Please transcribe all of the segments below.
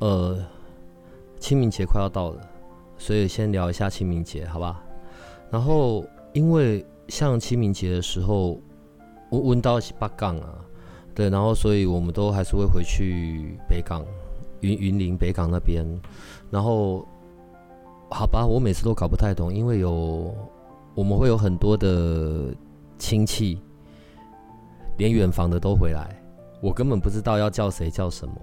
呃，清明节快要到了，所以先聊一下清明节，好吧？然后，因为像清明节的时候，我温到是北港啊，对，然后所以我们都还是会回去北港，云云林北港那边。然后，好吧，我每次都搞不太懂，因为有我们会有很多的亲戚，连远房的都回来，我根本不知道要叫谁叫什么。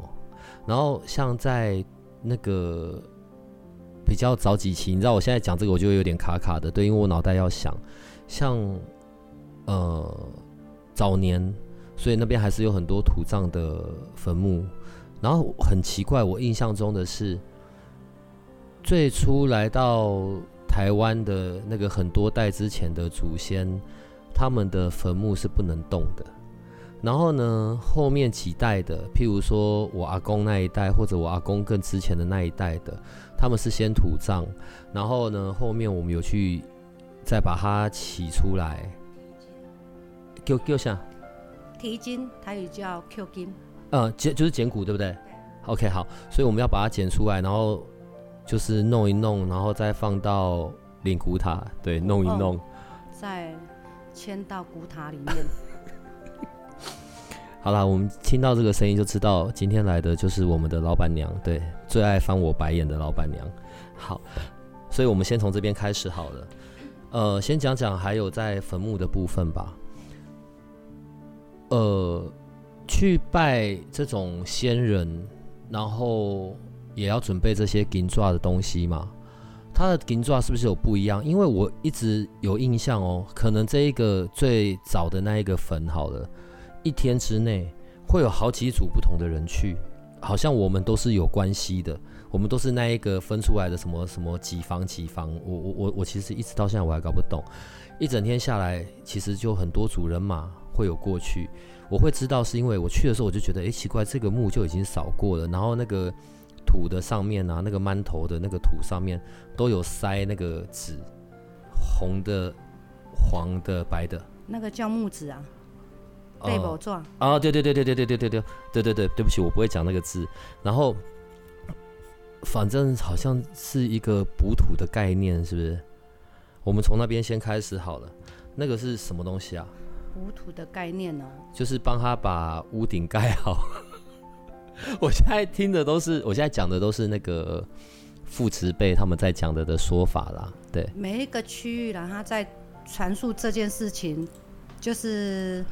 然后像在那个比较早几期，你知道我现在讲这个我就有点卡卡的，对，因为我脑袋要想，像呃早年，所以那边还是有很多土葬的坟墓。然后很奇怪，我印象中的是最初来到台湾的那个很多代之前的祖先，他们的坟墓是不能动的。然后呢，后面几代的，譬如说我阿公那一代，或者我阿公更之前的那一代的，他们是先土葬，然后呢，后面我们有去再把它起出来，叫叫啥？提筋，台语叫 Q 筋。呃，捡就是剪骨，对不对，对？OK，好，所以我们要把它剪出来，然后就是弄一弄，然后再放到灵骨塔，对，弄一弄，哦、再迁到骨塔里面。好啦，我们听到这个声音就知道今天来的就是我们的老板娘，对，最爱翻我白眼的老板娘。好，所以我们先从这边开始好了。呃，先讲讲还有在坟墓的部分吧。呃，去拜这种先人，然后也要准备这些金纸的东西嘛。它的金纸是不是有不一样？因为我一直有印象哦，可能这一个最早的那一个坟好了。一天之内会有好几组不同的人去，好像我们都是有关系的，我们都是那一个分出来的什么什么几房几房。我我我我其实一直到现在我还搞不懂，一整天下来其实就很多组人马会有过去。我会知道是因为我去的时候我就觉得，哎，奇怪，这个墓就已经扫过了，然后那个土的上面啊，那个馒头的那个土上面都有塞那个纸，红的、黄的、白的，那个叫木纸啊。对不撞啊！对对对对对对对对对对对对，对不起，我不会讲那个字。然后，反正好像是一个补土的概念，是不是？我们从那边先开始好了。那个是什么东西啊？补土的概念呢？就是帮他把屋顶盖好。我现在听的都是，我现在讲的都是那个父慈辈他们在讲的的说法啦。对，每一个区域啦，他在传述这件事情，就是。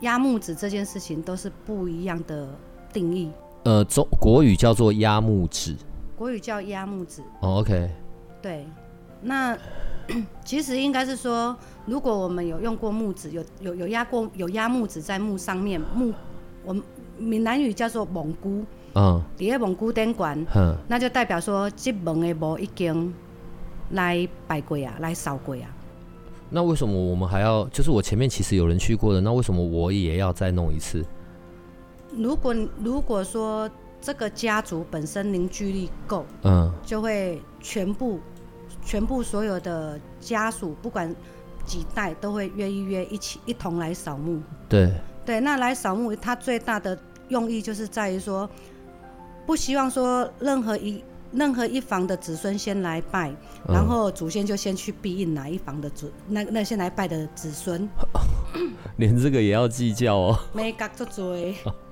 压木纸这件事情都是不一样的定义。呃，中国语叫做压木纸，国语叫压木纸。哦，OK。对，那 其实应该是说，如果我们有用过木纸，有有有压过有压木纸在木上面，木我们闽南语叫做蒙古。嗯。底下蒙古灯管，嗯，那就代表说这门的墓已经来拜过啊，来扫过啊。那为什么我们还要？就是我前面其实有人去过的，那为什么我也要再弄一次？如果如果说这个家族本身凝聚力够，嗯，就会全部全部所有的家属，不管几代，都会约一约一起一同来扫墓。对对，那来扫墓，它最大的用意就是在于说，不希望说任何一。任何一房的子孙先来拜，然后祖先就先去庇应哪一房的祖，那那先来拜的子孙，连这个也要计较哦。眉角做做，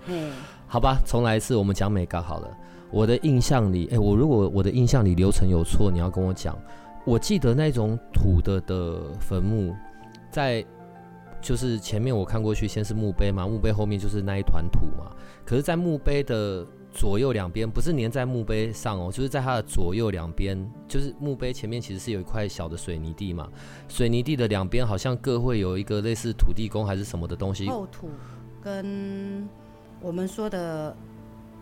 好吧，重来一次，我们讲眉角好了。我的印象里，哎、欸，我如果我的印象里流程有错，你要跟我讲。我记得那种土的的坟墓，在就是前面我看过去，先是墓碑嘛，墓碑后面就是那一团土嘛。可是，在墓碑的左右两边不是粘在墓碑上哦，就是在它的左右两边，就是墓碑前面其实是有一块小的水泥地嘛，水泥地的两边好像各会有一个类似土地公还是什么的东西，跟我们说的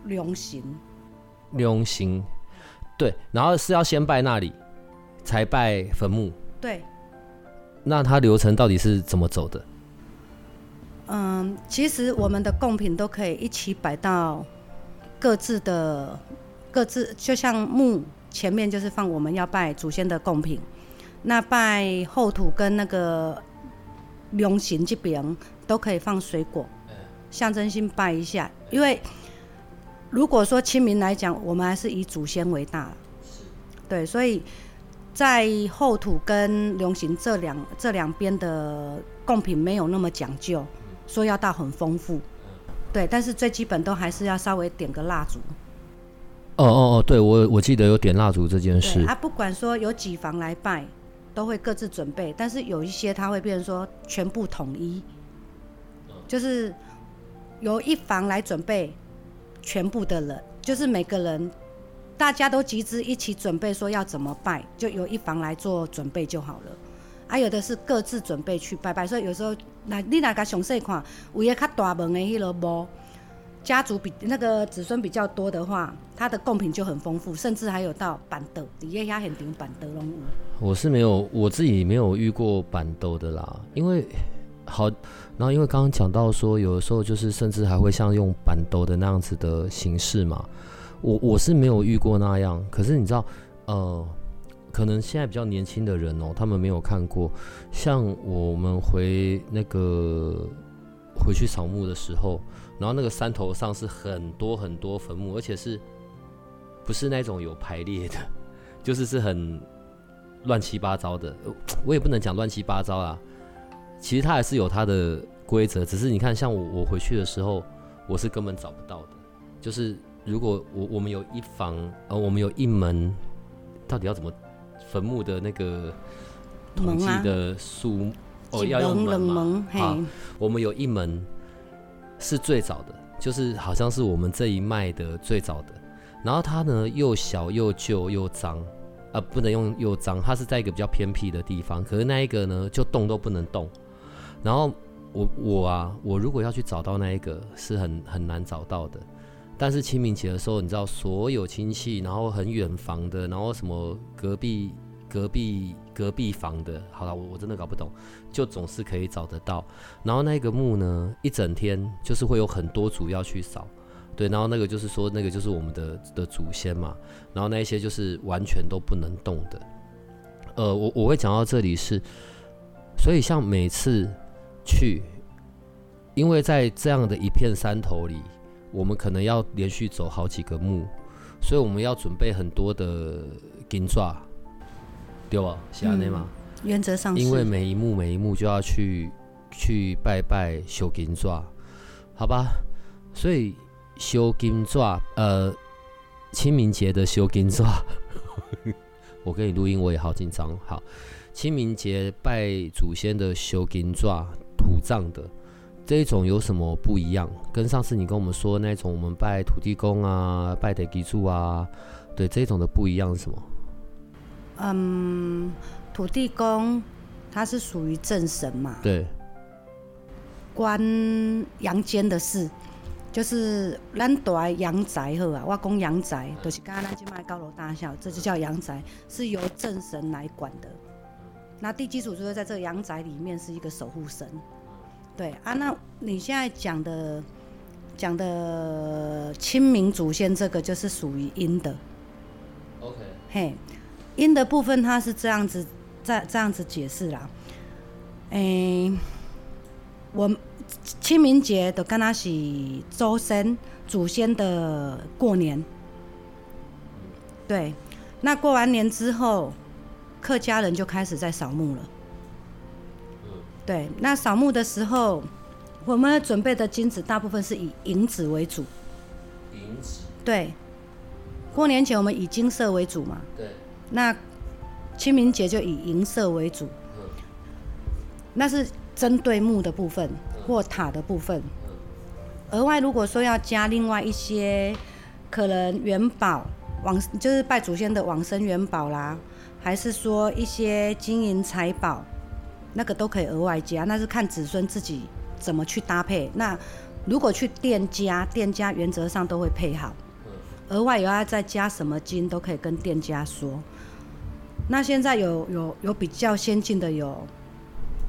龙形。龙形，对，然后是要先拜那里，才拜坟墓。对。那它流程到底是怎么走的？嗯，其实我们的贡品都可以一起摆到各自的各自，就像墓前面就是放我们要拜祖先的贡品，那拜后土跟那个龙形这边都可以放水果，象征性拜一下。因为如果说清明来讲，我们还是以祖先为大，对，所以。在后土跟龙形这两这两边的贡品没有那么讲究，说要到很丰富，对，但是最基本都还是要稍微点个蜡烛。哦哦哦，对，我我记得有点蜡烛这件事。啊，不管说有几房来拜，都会各自准备，但是有一些他会变成说全部统一，就是由一房来准备全部的人，就是每个人。大家都集资一起准备，说要怎么拜，就由一房来做准备就好了。啊，有的是各自准备去拜拜，所以有时候那你那个详细看，有些较大门的迄个墓，家族比那个子孙比较多的话，他的贡品就很丰富，甚至还有到办桌，底下遐很顶办桌拢有。我是没有，我自己没有遇过办桌的啦，因为好，然后因为刚刚讲到说，有的时候就是甚至还会像用办桌的那样子的形式嘛。我我是没有遇过那样，可是你知道，呃，可能现在比较年轻的人哦，他们没有看过。像我们回那个回去扫墓的时候，然后那个山头上是很多很多坟墓，而且是不是那种有排列的，就是是很乱七八糟的。我也不能讲乱七八糟啊，其实它还是有它的规则，只是你看，像我我回去的时候，我是根本找不到的，就是。如果我我们有一房，呃，我们有一门，到底要怎么坟墓的那个统计的数？啊、哦，要用门嘛？好，我们有一门是最早的，就是好像是我们这一脉的最早的。然后它呢又小又旧又脏，啊、呃，不能用又脏，它是在一个比较偏僻的地方。可是那一个呢，就动都不能动。然后我我啊，我如果要去找到那一个，是很很难找到的。但是清明节的时候，你知道所有亲戚，然后很远房的，然后什么隔壁、隔壁、隔壁房的，好了，我我真的搞不懂，就总是可以找得到。然后那个墓呢，一整天就是会有很多组要去扫，对，然后那个就是说那个就是我们的的祖先嘛，然后那一些就是完全都不能动的。呃，我我会讲到这里是，所以像每次去，因为在这样的一片山头里。我们可能要连续走好几个墓，所以我们要准备很多的金爪，对吧？是安内吗？原则上，因为每一幕每一幕就要去去拜拜修金爪，好吧？所以修金爪，呃，清明节的修金爪，我跟你录音，我也好紧张。好，清明节拜祖先的修金爪，土葬的。这一种有什么不一样？跟上次你跟我们说的那种，我们拜土地公啊，拜地基柱啊，对，这种的不一样是什么？嗯，土地公他是属于正神嘛，对，关阳间的事，就是咱住的阳宅好啊，我讲阳宅，就是刚刚咱去卖高楼大厦，这就叫阳宅，是由正神来管的。那地基主就是在这个阳宅里面是一个守护神。对啊，那你现在讲的讲的清明祖先这个就是属于阴的。OK。嘿，阴的部分它是这样子，这这样子解释啦。诶、欸，我清明节都跟他是周生祖先的过年。对，那过完年之后，客家人就开始在扫墓了。对，那扫墓的时候，我们准备的金子大部分是以银子为主。银子。对，过年前我们以金色为主嘛。对。那清明节就以银色为主。嗯。那是针对墓的部分或塔的部分。嗯。额外如果说要加另外一些，可能元宝往就是拜祖先的往生元宝啦，还是说一些金银财宝。那个都可以额外加，那是看子孙自己怎么去搭配。那如果去店家，店家原则上都会配好。额外有要再加什么金，都可以跟店家说。那现在有有有比较先进的，有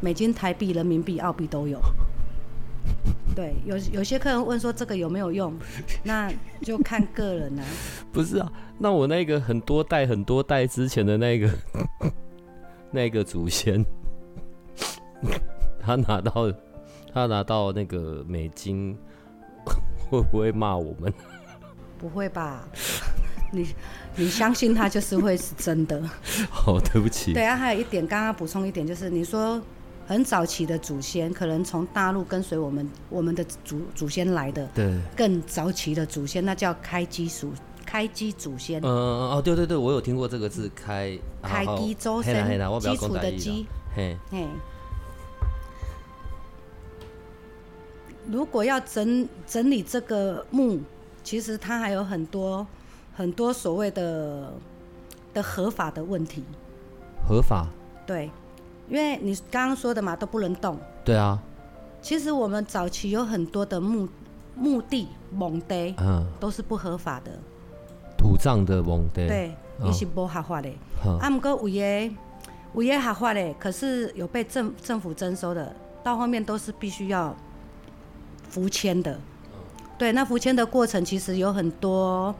美金、台币、人民币、澳币都有。对，有有些客人问说这个有没有用，那就看个人了、啊。不是啊，那我那个很多代很多代之前的那个 那个祖先，他拿到他拿到那个美金，会不会骂我们？不会吧？你你相信他就是会是真的。好，对不起。对啊，还有一点，刚刚补充一点，就是你说。很早期的祖先，可能从大陆跟随我们我们的祖祖先来的，对，更早期的祖先，那叫开基祖开基祖先。嗯哦，对对对，我有听过这个字开开基祖先，基础的基。嘿嘿。如果要整整理这个墓，其实它还有很多很多所谓的的合法的问题。合法。对。因为你刚刚说的嘛，都不能动。对啊。其实我们早期有很多的墓墓地、墓地，嗯，都是不合法的。土葬的墓地。对，也是不合法的。嗯、啊，不过有的有的合法的，可是有被政政府征收的，到后面都是必须要服签的。嗯、对，那服签的过程其实有很多。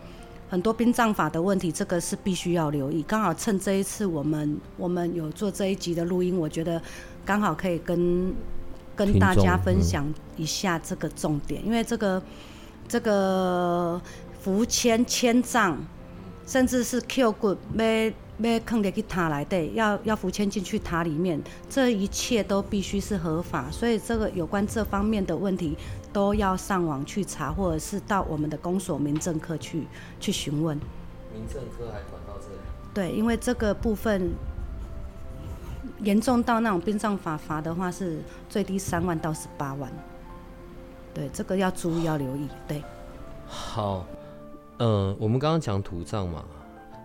很多殡葬法的问题，这个是必须要留意。刚好趁这一次我们我们有做这一集的录音，我觉得刚好可以跟跟大家分享一下这个重点，嗯、因为这个这个服签签葬，甚至是 Q 骨没。要坑的去塔来对，要要浮潜进去塔里面，这一切都必须是合法，所以这个有关这方面的问题，都要上网去查，或者是到我们的公所民政科去去询问。民政科还管到这里？对，因为这个部分严重到那种殡葬法罚的话，是最低三万到十八万。对，这个要注意要留意。对，好，嗯、呃，我们刚刚讲土葬嘛，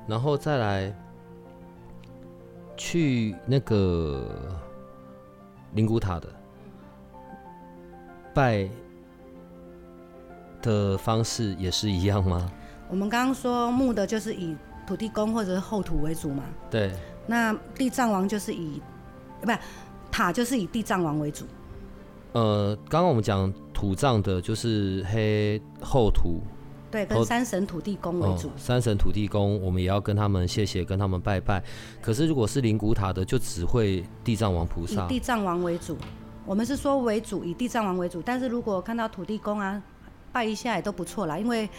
然后再来。去那个灵骨塔的拜的方式也是一样吗？我们刚刚说木的就是以土地公或者是后土为主嘛。对。那地藏王就是以，不是塔就是以地藏王为主。呃，刚刚我们讲土葬的就是黑后土。对，跟三神土地公为主。哦。三神土地公，我们也要跟他们谢谢，跟他们拜拜。可是如果是灵骨塔的，就只会地藏王菩萨。以地藏王为主，我们是说为主，以地藏王为主。但是如果看到土地公啊，拜一下也都不错啦。因为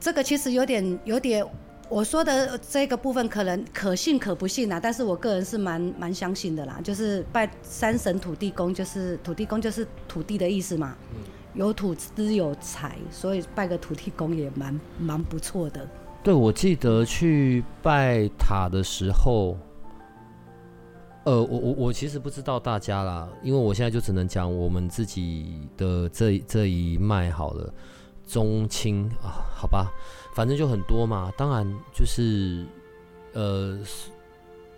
这个其实有点有点，我说的这个部分可能可信可不信啊。但是我个人是蛮蛮相信的啦。就是拜三神土地公，就是土地公就是土地的意思嘛。嗯有土资有财，所以拜个土地公也蛮蛮不错的。对，我记得去拜塔的时候，呃，我我我其实不知道大家啦，因为我现在就只能讲我们自己的这这一脉好了，中青啊，好吧，反正就很多嘛。当然就是呃，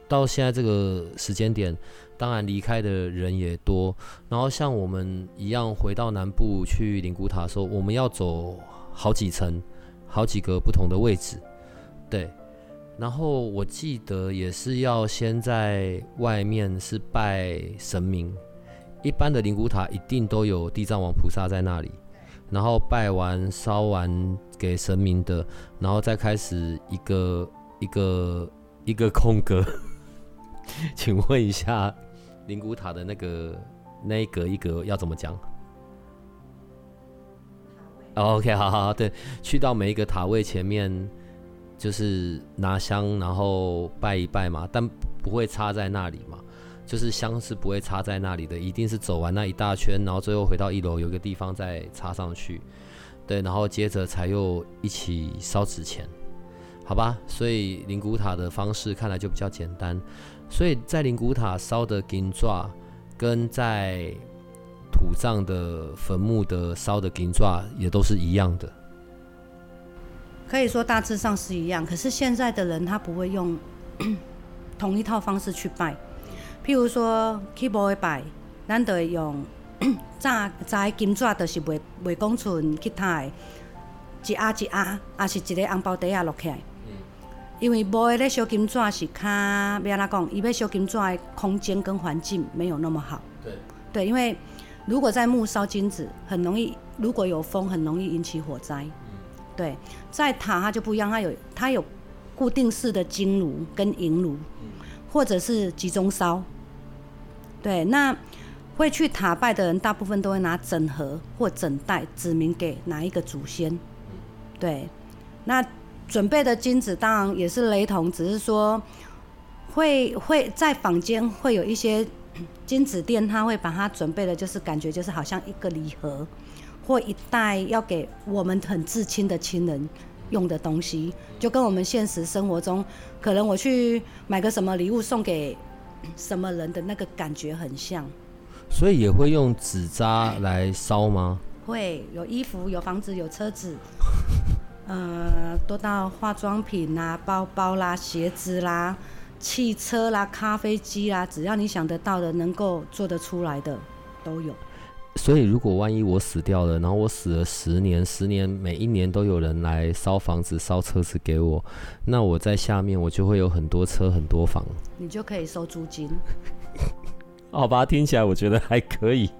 到现在这个时间点。当然，离开的人也多。然后像我们一样回到南部去灵谷塔的时候，我们要走好几层，好几个不同的位置。对。然后我记得也是要先在外面是拜神明，一般的灵骨塔一定都有地藏王菩萨在那里。然后拜完烧完给神明的，然后再开始一个一个一个空格。请问一下。灵骨塔的那个那一格一格要怎么讲？哦，OK，好好好，对，去到每一个塔位前面，就是拿香，然后拜一拜嘛，但不会插在那里嘛，就是香是不会插在那里的，一定是走完那一大圈，然后最后回到一楼有个地方再插上去，对，然后接着才又一起烧纸钱，好吧？所以灵骨塔的方式看来就比较简单。所以在灵骨塔烧的金纸，跟在土葬的坟墓的烧的金纸也都是一样的。可以说大致上是一样，可是现在的人他不会用同一套方式去拜。譬如说，起墓的拜，咱得用炸炸的金纸就是袂袂讲存其他的，一压一压，也是一个红包袋啊落起来。嗯、因为无的咧烧金纸是较要安怎讲，伊要烧金纸的空间跟环境没有那么好。对。对，因为如果在木烧金纸，很容易如果有风，很容易引起火灾。嗯、对，在塔它就不一样，它有它有固定式的金炉跟银炉。嗯或者是集中烧，对，那会去塔拜的人，大部分都会拿整盒或整袋指明给哪一个祖先，对，那准备的金子当然也是雷同，只是说会会在坊间会有一些 金子店，他会把它准备的，就是感觉就是好像一个礼盒或一袋要给我们很至亲的亲人。用的东西就跟我们现实生活中，可能我去买个什么礼物送给什么人的那个感觉很像，所以也会用纸扎来烧吗？会有衣服、有房子、有车子，呃，多到化妆品啦、包包啦、鞋子啦、汽车啦、咖啡机啦，只要你想得到的、能够做得出来的都有。所以，如果万一我死掉了，然后我死了十年，十年每一年都有人来烧房子、烧车子给我，那我在下面我就会有很多车、很多房，你就可以收租金。好 吧，听起来我觉得还可以。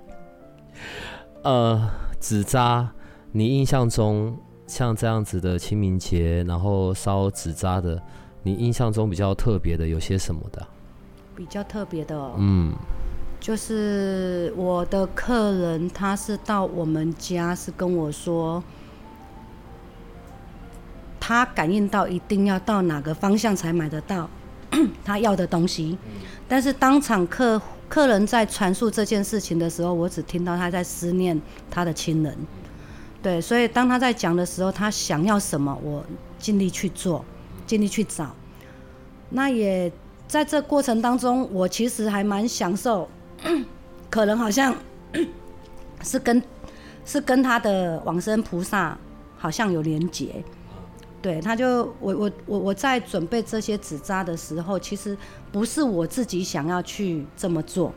呃，纸扎，你印象中像这样子的清明节，然后烧纸扎的，你印象中比较特别的有些什么的？比较特别的哦，嗯。就是我的客人，他是到我们家，是跟我说，他感应到一定要到哪个方向才买得到他要的东西。但是当场客客人在传述这件事情的时候，我只听到他在思念他的亲人。对，所以当他在讲的时候，他想要什么，我尽力去做，尽力去找。那也在这过程当中，我其实还蛮享受。可能好像 是跟是跟他的往生菩萨好像有连结，对，他就我我我我在准备这些纸扎的时候，其实不是我自己想要去这么做，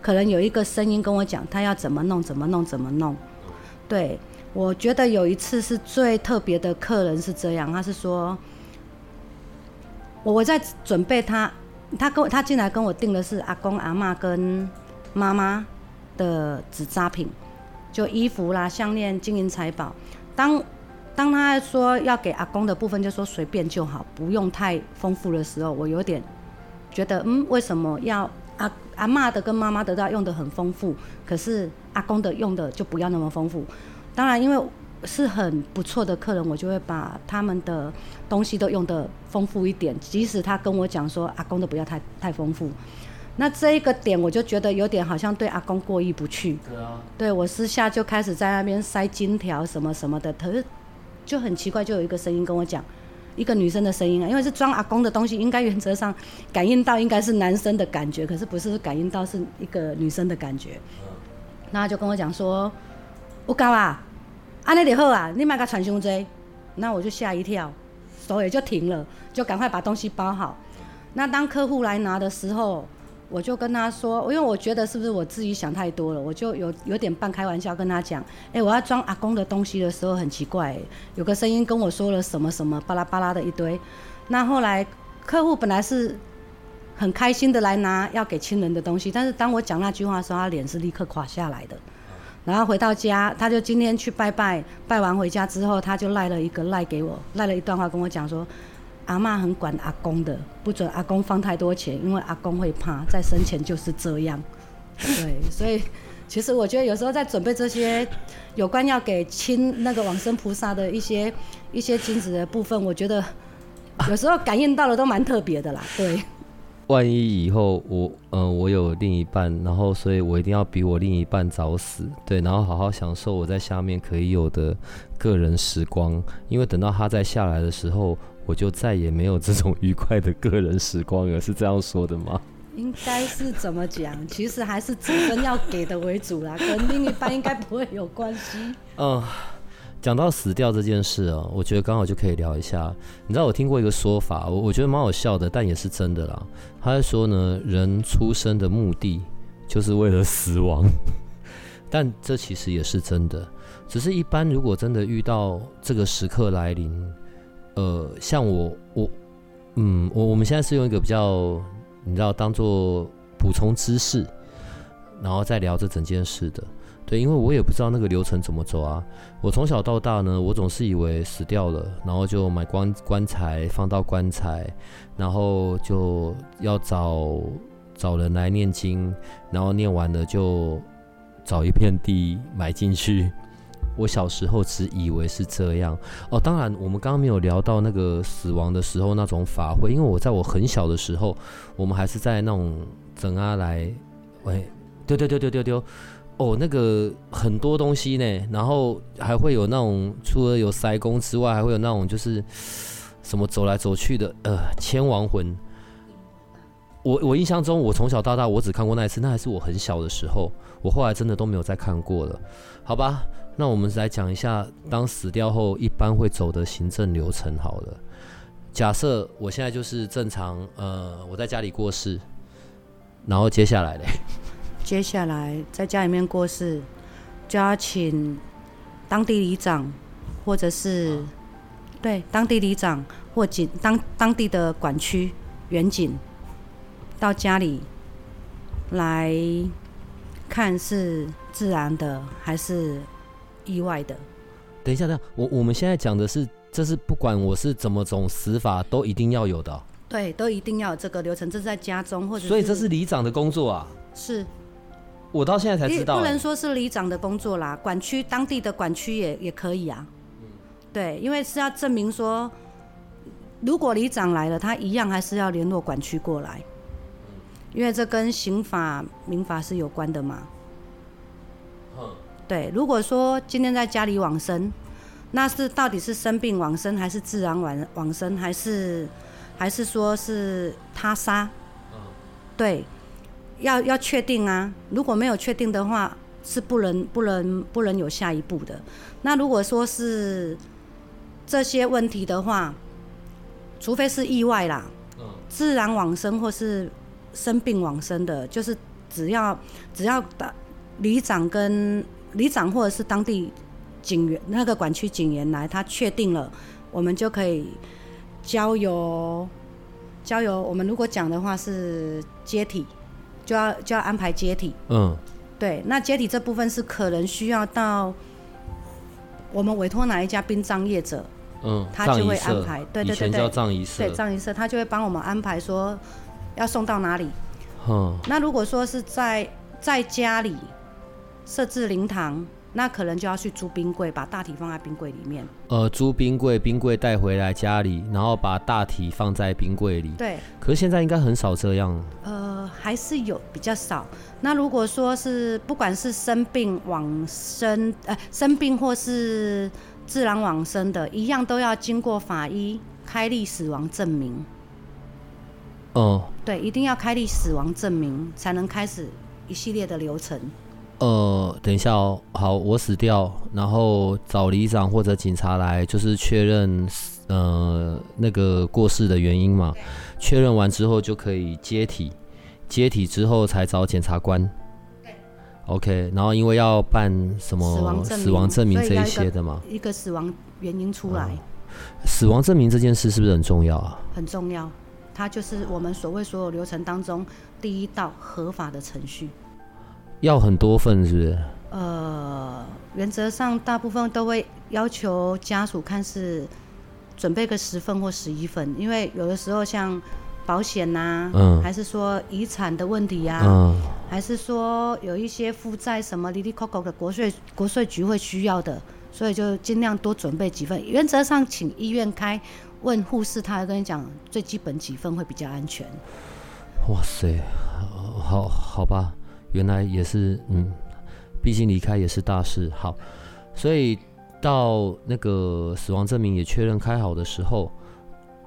可能有一个声音跟我讲，他要怎么弄怎么弄怎么弄。对，我觉得有一次是最特别的客人是这样，他是说，我我在准备他，他跟我他进来跟我订的是阿公阿嬷跟。妈妈的纸扎品，就衣服啦、项链、金银财宝。当当他说要给阿公的部分，就说随便就好，不用太丰富的时候，我有点觉得，嗯，为什么要阿阿嬷的跟妈妈的都要用得很丰富，可是阿公的用的就不要那么丰富？当然，因为是很不错的客人，我就会把他们的东西都用得丰富一点，即使他跟我讲说阿公的不要太太丰富。那这一个点，我就觉得有点好像对阿公过意不去。对啊。对，我私下就开始在那边塞金条什么什么的，可是就很奇怪，就有一个声音跟我讲，一个女生的声音啊，因为是装阿公的东西，应该原则上感应到应该是男生的感觉，可是不是感应到是一个女生的感觉。那他就跟我讲说，我搞啊，安尼就好啊，你买个传胸锥，那我就吓一跳，手也就停了，就赶快把东西包好。那当客户来拿的时候。我就跟他说，因为我觉得是不是我自己想太多了，我就有有点半开玩笑跟他讲，哎，我要装阿公的东西的时候很奇怪，有个声音跟我说了什么什么巴拉巴拉的一堆。那后来客户本来是很开心的来拿要给亲人的东西，但是当我讲那句话的时候，他脸是立刻垮下来的。然后回到家，他就今天去拜拜，拜完回家之后，他就赖了一个赖给我，赖了一段话跟我讲说。阿妈很管阿公的，不准阿公放太多钱，因为阿公会怕，在生前就是这样。对，所以其实我觉得有时候在准备这些有关要给亲那个往生菩萨的一些一些金子的部分，我觉得有时候感应到的都蛮特别的啦。对，万一以后我嗯、呃、我有另一半，然后所以我一定要比我另一半早死，对，然后好好享受我在下面可以有的个人时光，因为等到他再下来的时候。我就再也没有这种愉快的个人时光了，是这样说的吗？应该是怎么讲？其实还是子孙要给的为主啦，跟另一半应该不会有关系。嗯，讲到死掉这件事啊，我觉得刚好就可以聊一下。你知道我听过一个说法，我我觉得蛮好笑的，但也是真的啦。他在说呢，人出生的目的就是为了死亡。但这其实也是真的。只是一般如果真的遇到这个时刻来临，呃，像我我嗯我我们现在是用一个比较你知道当做补充知识，然后再聊这整件事的。对，因为我也不知道那个流程怎么走啊。我从小到大呢，我总是以为死掉了，然后就买棺棺材放到棺材，然后就要找找人来念经，然后念完了就找一片地埋进去。我小时候只以为是这样哦。当然，我们刚刚没有聊到那个死亡的时候那种法会，因为我在我很小的时候，我们还是在那种整阿来，喂，丢丢丢丢丢丢。哦，那个很多东西呢，然后还会有那种除了有塞公之外，还会有那种就是什么走来走去的呃牵亡魂。我我印象中，我从小到大我只看过那一次，那还是我很小的时候，我后来真的都没有再看过了。好吧，那我们来讲一下，当死掉后一般会走的行政流程。好了，假设我现在就是正常，呃，我在家里过世，然后接下来嘞。接下来在家里面过世，就要请当地里长，或者是对当地里长或警当当地的管区员警到家里来看是自然的还是意外的。等一下，等一下，我我们现在讲的是，这是不管我是怎么种死法，都一定要有的。对，都一定要有这个流程，这是在家中或者。所以这是里长的工作啊。是。我到现在才知道，不能说是里长的工作啦，管区当地的管区也也可以啊。对，因为是要证明说，如果里长来了，他一样还是要联络管区过来，因为这跟刑法、民法是有关的嘛。对，如果说今天在家里往生，那是到底是生病往生，还是自然往往生，还是还是说是他杀？对。要要确定啊！如果没有确定的话，是不能不能不能有下一步的。那如果说是这些问题的话，除非是意外啦，自然往生或是生病往生的，就是只要只要的里长跟里长或者是当地警员那个管区警员来，他确定了，我们就可以交由交由我们如果讲的话是接体。就要就要安排接体，嗯，对，那接体这部分是可能需要到我们委托哪一家殡葬业者，嗯，他就会安排，对对对对，葬仪社，对葬仪社，他就会帮我们安排说要送到哪里，嗯，那如果说是在在家里设置灵堂。那可能就要去租冰柜，把大体放在冰柜里面。呃，租冰柜，冰柜带回来家里，然后把大体放在冰柜里。对。可是现在应该很少这样。呃，还是有比较少。那如果说是不管是生病往生，呃，生病或是自然往生的，一样都要经过法医开立死亡证明。哦。对，一定要开立死亡证明，才能开始一系列的流程。呃，等一下哦，好，我死掉，然后找里长或者警察来，就是确认呃那个过世的原因嘛。确认完之后就可以接体，接体之后才找检察官。对。OK，然后因为要办什么死亡证明，死亡证明这一些的嘛，一个死亡原因出来。死亡证明这件事是不是很重要啊？很重要，它就是我们所谓所有流程当中第一道合法的程序。要很多份是不是？呃，原则上大部分都会要求家属看是准备个十份或十一份，因为有的时候像保险呐、啊，嗯，还是说遗产的问题呀、啊，嗯，还是说有一些负债什么哩哩抠抠的国税国税局会需要的，所以就尽量多准备几份。原则上，请医院开问护士，他会跟你讲最基本几份会比较安全。哇塞，好好吧。原来也是，嗯，毕竟离开也是大事。好，所以到那个死亡证明也确认开好的时候，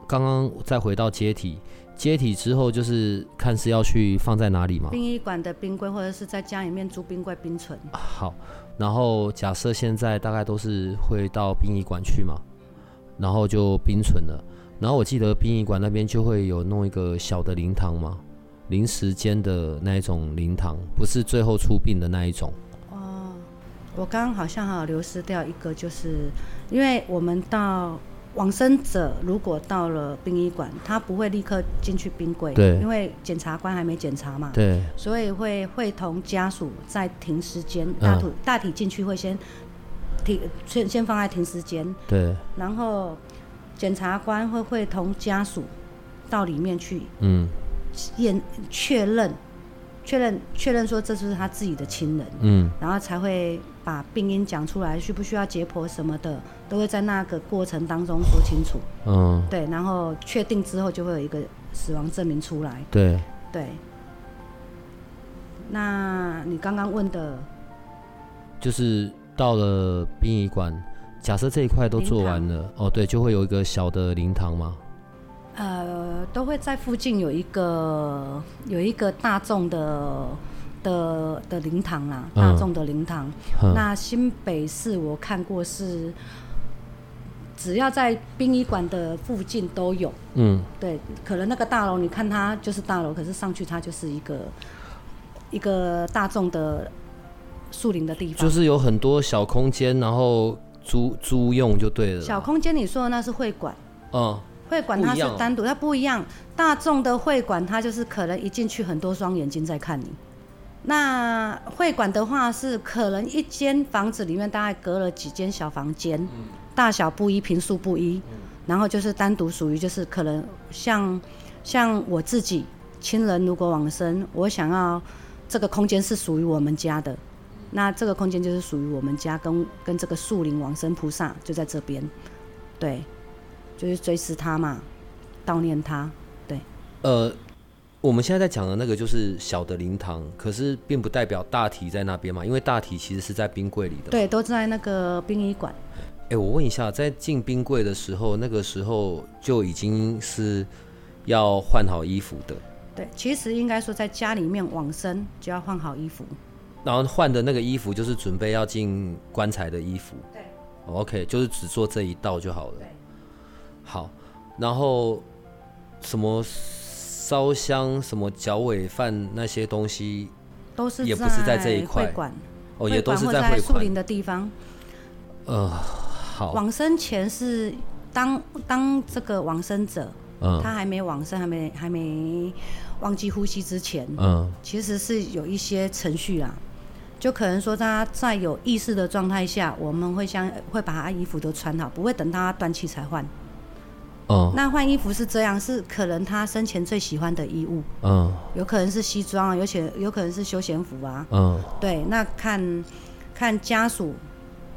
刚刚再回到接体，接体之后就是看是要去放在哪里嘛？殡仪馆的冰柜，或者是在家里面租冰柜冰存。好，然后假设现在大概都是会到殡仪馆去嘛，然后就冰存了。然后我记得殡仪馆那边就会有弄一个小的灵堂嘛。临时间的那一种灵堂，不是最后出殡的那一种。哦，我刚刚好像还有流失掉一个，就是因为我们到往生者如果到了殡仪馆，他不会立刻进去冰柜，对，因为检察官还没检查嘛，对，所以会会同家属在停尸间，大体、嗯、大体进去会先停先先放在停尸间，对，然后检察官会会同家属到里面去，嗯，验确认。确认确认说这就是他自己的亲人，嗯，然后才会把病因讲出来，需不需要解剖什么的，都会在那个过程当中说清楚，嗯，对，然后确定之后就会有一个死亡证明出来，对，对。那你刚刚问的，就是到了殡仪馆，假设这一块都做完了，哦，对，就会有一个小的灵堂吗？呃，都会在附近有一个有一个大众的的的灵堂啦，大众的灵堂。嗯、那新北市我看过是，只要在殡仪馆的附近都有。嗯，对，可能那个大楼你看它就是大楼，可是上去它就是一个一个大众的树林的地方，就是有很多小空间，然后租租用就对了。小空间你说的那是会馆。嗯。会馆它是单独，它不一样。大众的会馆，它就是可能一进去很多双眼睛在看你。那会馆的话，是可能一间房子里面大概隔了几间小房间，大小不一，平数不一，然后就是单独属于，就是可能像像我自己亲人如果往生，我想要这个空间是属于我们家的，那这个空间就是属于我们家跟跟这个树林往生菩萨就在这边，对。就是追思他嘛，悼念他，对。呃，我们现在在讲的那个就是小的灵堂，可是并不代表大体在那边嘛，因为大体其实是在冰柜里的。对，都在那个殡仪馆。哎、欸，我问一下，在进冰柜的时候，那个时候就已经是要换好衣服的。对，其实应该说在家里面往生就要换好衣服，然后换的那个衣服就是准备要进棺材的衣服。对。OK，就是只做这一道就好了。好，然后什么烧香、什么脚尾饭那些东西，都是也不是在这一块，哦，也都是在树林的地方。呃，好。往生前是当当这个往生者，嗯，他还没往生，还没还没忘记呼吸之前，嗯，其实是有一些程序啊，就可能说他在有意识的状态下，我们会将会把他衣服都穿好，不会等他断气才换。嗯，那换衣服是这样，是可能他生前最喜欢的衣物，嗯，有可能是西装啊，有且有可能是休闲服啊，嗯，对，那看看家属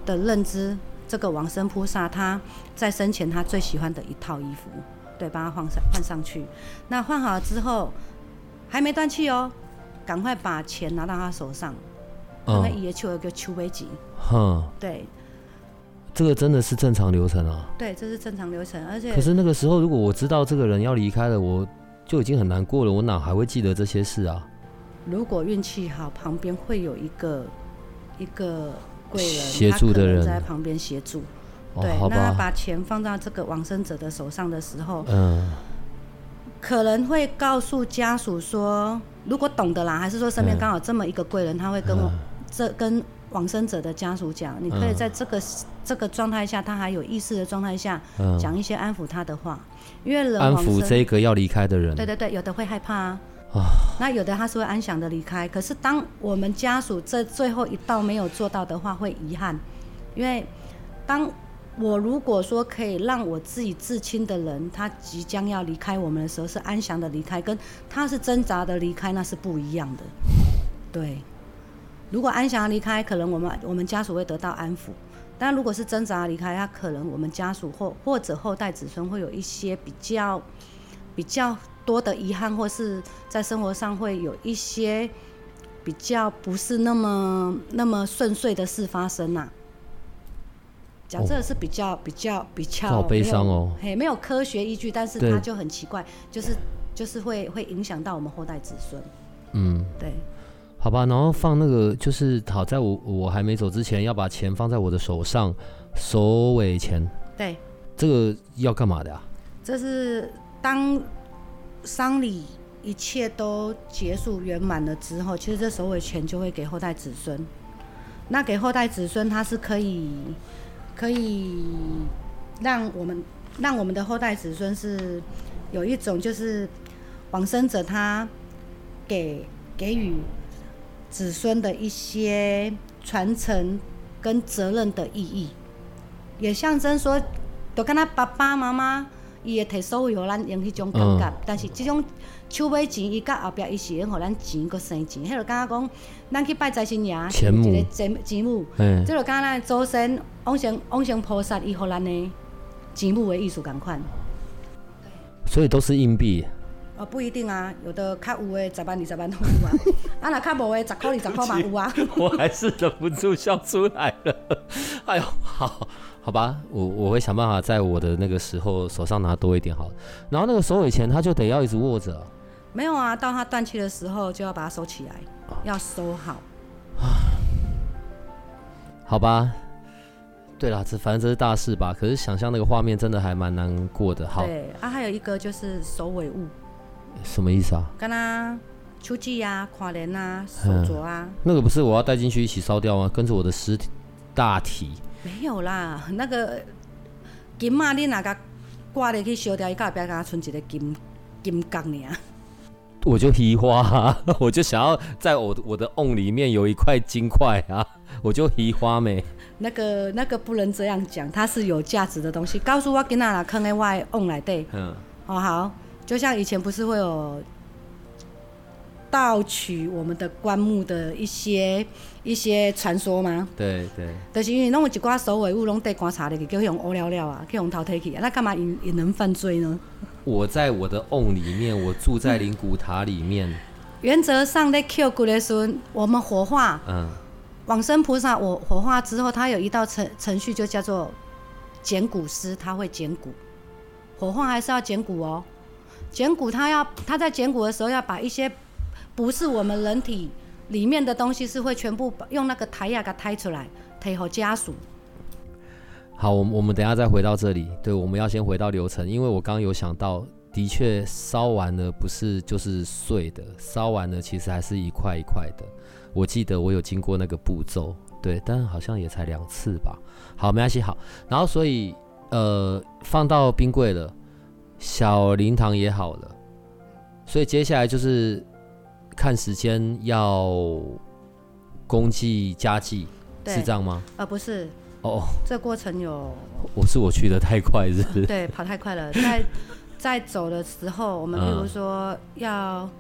的认知，这个往生菩萨他在生前他最喜欢的一套衣服，对，把它换上换上去，那换好了之后还没断气哦，赶快把钱拿到他手上，嗯，那也求了个求危急，哼，对。这个真的是正常流程啊？对，这是正常流程，而且可是那个时候，如果我知道这个人要离开了，我就已经很难过了，我哪还会记得这些事啊？如果运气好，旁边会有一个一个贵人协助的人在旁边协助。对，哦、那他把钱放到这个往生者的手上的时候，嗯，可能会告诉家属说，如果懂得啦，还是说身边刚好这么一个贵人，他会跟我、嗯、这跟。往生者的家属讲，你可以在这个、嗯、这个状态下，他还有意识的状态下，讲、嗯、一些安抚他的话，因为人安抚这个要离开的人。对对对，有的会害怕啊，啊那有的他是会安详的离开。可是当我们家属这最后一道没有做到的话，会遗憾，因为当我如果说可以让我自己至亲的人，他即将要离开我们的时候是安详的离开，跟他是挣扎的离开，那是不一样的，对。如果安详离开，可能我们我们家属会得到安抚；但如果是挣扎离开，他可能我们家属或或者后代子孙会有一些比较比较多的遗憾，或是在生活上会有一些比较不是那么那么顺遂的事发生呐、啊。讲这个是比较比较比较好悲伤哦，嘿，没有科学依据，但是它就很奇怪，就是就是会会影响到我们后代子孙。嗯，对。好吧，然后放那个就是好，在我我还没走之前，要把钱放在我的手上，首尾钱。对，这个要干嘛的啊？这是当丧礼一切都结束圆满了之后，其实这首尾钱就会给后代子孙。那给后代子孙，他是可以可以让我们让我们的后代子孙是有一种就是往生者他给给予子孙的一些传承跟责任的意义，也象征说，就跟他爸爸妈妈。伊会摕所有予咱用迄种感觉，嗯、但是即种手尾钱，伊到后壁伊是用互咱钱搁生钱，迄个感觉讲，咱去拜财神爷，一个钱钱母，即个敢若咱祖先往生往生菩萨，伊予咱的钱母的意思共款。所以都是硬币。哦，不一定啊，有的较有诶十万二十万都有啊，啊若较无诶十块二十块嘛有啊。我还是忍不住笑出来了，哎呦，好。好吧，我我会想办法在我的那个时候手上拿多一点好了。然后那个收尾钱他就得要一直握着。没有啊，到他断气的时候就要把它收起来，要收好。好吧，对了，这反正这是大事吧。可是想象那个画面真的还蛮难过的。好，对啊，还有一个就是收尾物。什么意思啊？跟他秋季啊、跨年啊、手镯啊。那个不是我要带进去一起烧掉吗？跟着我的尸体大体。没有啦，那个金嘛，你哪个挂的去烧掉，伊个后边刚存一个金金刚呢？我就提花，我就想要在我我的瓮里面有一块金块啊，我就提花没。那个那个不能这样讲，它是有价值的东西。告诉我，给哪哪坑的外瓮来对。嗯。哦好，就像以前不是会有。盗取我们的棺木的一些一些传说吗？对对，就是因为弄有一寡首尾物拢得观察的，叫用乌了了啊，叫用偷提去，那干嘛也也能犯罪呢？我在我的瓮里面，我住在灵骨塔里面。嗯、原则上，在 Q 骨的时候，我们火化，嗯，往生菩萨，我火化之后，它有一道程程序，就叫做捡骨师，他会捡骨。火化还是要捡骨哦，捡骨他要他在捡骨的时候要把一些。不是我们人体里面的东西，是会全部用那个抬牙给抬出来，抬好家属。好，我们我们等下再回到这里。对，我们要先回到流程，因为我刚有想到，的确烧完了不是就是碎的，烧完了其实还是一块一块的。我记得我有经过那个步骤，对，但好像也才两次吧。好，没关系。好，然后所以呃，放到冰柜了，小灵堂也好了，所以接下来就是。看时间要公祭家祭，是这样吗？呃，不是。哦哦，这过程有。我是我去的太快，是不是？对，跑太快了。在在走的时候，我们比如说要、嗯、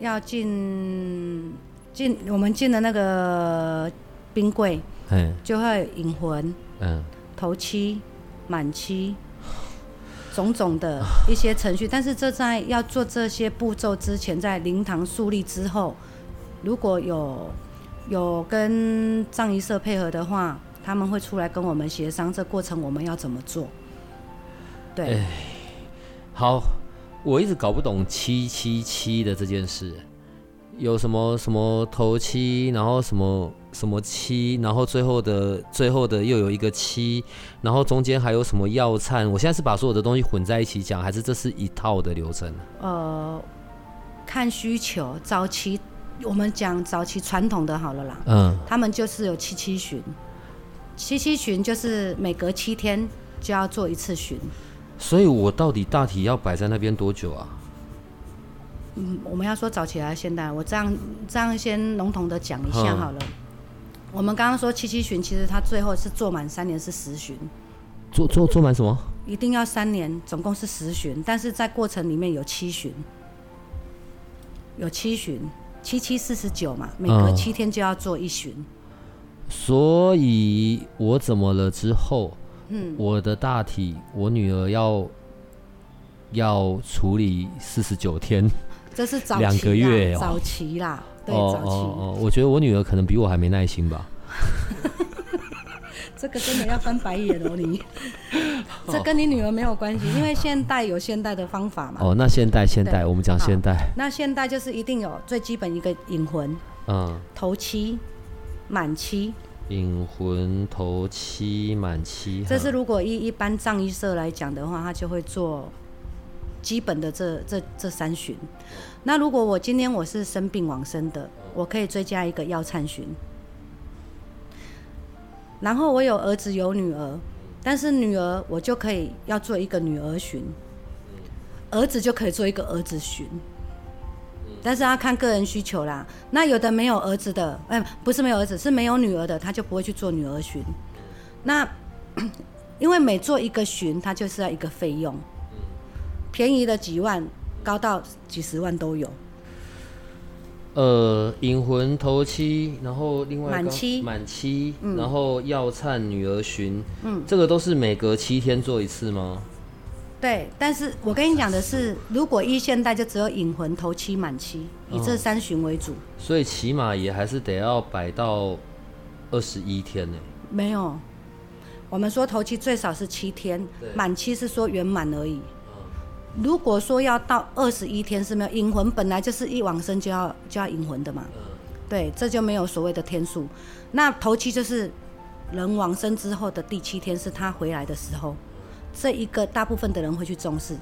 要进进，我们进的那个冰柜，嗯，就会引魂，嗯，头七满七。种种的一些程序，但是这在要做这些步骤之前，在灵堂树立之后，如果有有跟葬仪社配合的话，他们会出来跟我们协商这过程我们要怎么做。对，好，我一直搞不懂七七七的这件事。有什么什么头七，然后什么什么七，然后最后的最后的又有一个七，然后中间还有什么药膳？我现在是把所有的东西混在一起讲，还是这是一套的流程？呃，看需求。早期我们讲早期传统的好了啦，嗯，他们就是有七七巡，七七巡就是每隔七天就要做一次巡。所以我到底大体要摆在那边多久啊？嗯，我们要说早期还是现代？我这样这样先笼统的讲一下好了。嗯、我们刚刚说七七巡，其实他最后是做满三年是十巡。做做做满什么？一定要三年，总共是十巡，但是在过程里面有七巡，有七巡，七七四十九嘛，每隔七天就要做一巡。嗯、所以我怎么了之后，嗯，我的大体，我女儿要要处理四十九天。这是早期两个月，早期啦，对，早期。哦哦，我觉得我女儿可能比我还没耐心吧。这个真的要翻白眼哦，你。这跟你女儿没有关系，因为现代有现代的方法嘛。哦，那现代现代，我们讲现代。那现代就是一定有最基本一个引魂，嗯，头七，满七。引魂头七满七，这是如果一一般葬仪社来讲的话，他就会做。基本的这这这三巡，那如果我今天我是生病往生的，我可以追加一个药忏巡。然后我有儿子有女儿，但是女儿我就可以要做一个女儿巡，儿子就可以做一个儿子巡，但是要看个人需求啦。那有的没有儿子的，哎，不是没有儿子，是没有女儿的，他就不会去做女儿巡。那 因为每做一个巡，他就是要一个费用，便宜的几万，高到几十万都有。呃，引魂头七，然后另外满七，满七，嗯、然后药灿女儿巡，嗯，这个都是每隔七天做一次吗？对，但是我跟你讲的是，如果一现代就只有引魂头七满七，以这三巡为主，哦，所以起码也还是得要摆到二十一天呢。没有，我们说头七最少是七天，满七是说圆满而已。如果说要到二十一天是没有引魂，本来就是一往生就要就要引魂的嘛，对，这就没有所谓的天数。那头七就是人往生之后的第七天，是他回来的时候，这一个大部分的人会去重视。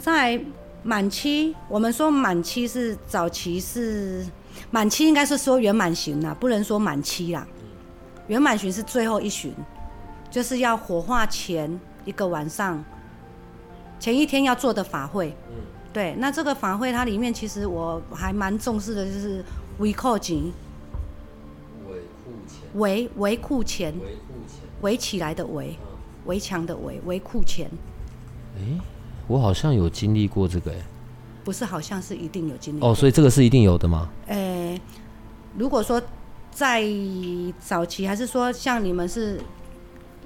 在满期，我们说满期是早期是满期，应该是说圆满巡啦，不能说满期啦。圆满巡是最后一旬，就是要火化前一个晚上。前一天要做的法会，嗯，对，那这个法会它里面其实我还蛮重视的，就是围库钱，围围库钱，围起来的围，围墙的围，围库钱。哎，我好像有经历过这个，哎，不是，好像是一定有经历。哦，所以这个是一定有的吗？哎，如果说在早期，还是说像你们是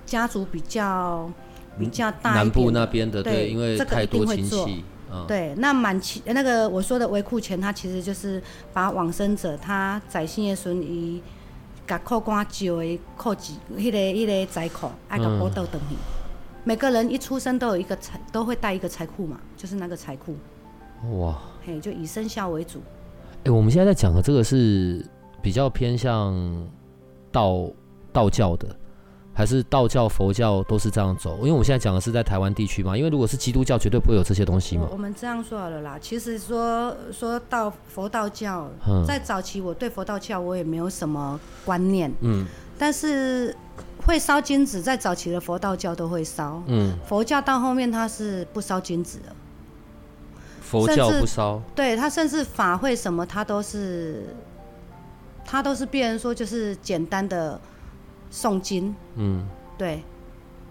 家族比较。比较大南部那边的，对，因为太多亲戚。对，那满期那个我说的围库钱，它其实就是把往生者他在生的时候，伊甲库官借的库几，迄个迄个财库，爱个补到等去。每个人一出生都有一个财，都会带一个财库嘛，就是那个财库。哇，嘿，就以生肖为主。哎、欸，我们现在在讲的这个是比较偏向道道教的。还是道教、佛教都是这样走，因为我们现在讲的是在台湾地区嘛。因为如果是基督教，绝对不会有这些东西嘛。我，我们这样说好了啦，其实说说到佛道教，在早期我对佛道教我也没有什么观念，嗯，但是会烧金纸，在早期的佛道教都会烧，嗯，佛教到后面它是不烧金纸的，佛教不烧，对，他甚至法会什么，他都是，他都是变成说就是简单的。诵经，嗯，对，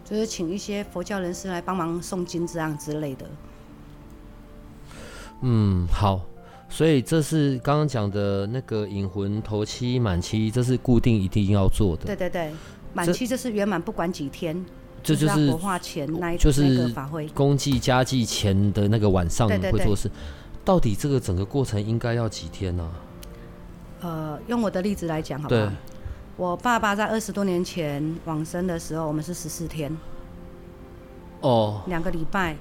就是请一些佛教人士来帮忙诵经这样之类的。嗯，好，所以这是刚刚讲的那个引魂头七满七，这是固定一定要做的。对对对，满七就是圆满，不管几天，这就是火化前那一就是那个法会，公祭家祭前的那个晚上会做事。到底这个整个过程应该要几天呢？啊？呃，用我的例子来讲，好不好？我爸爸在二十多年前往生的时候，我们是十四天，哦，两个礼拜。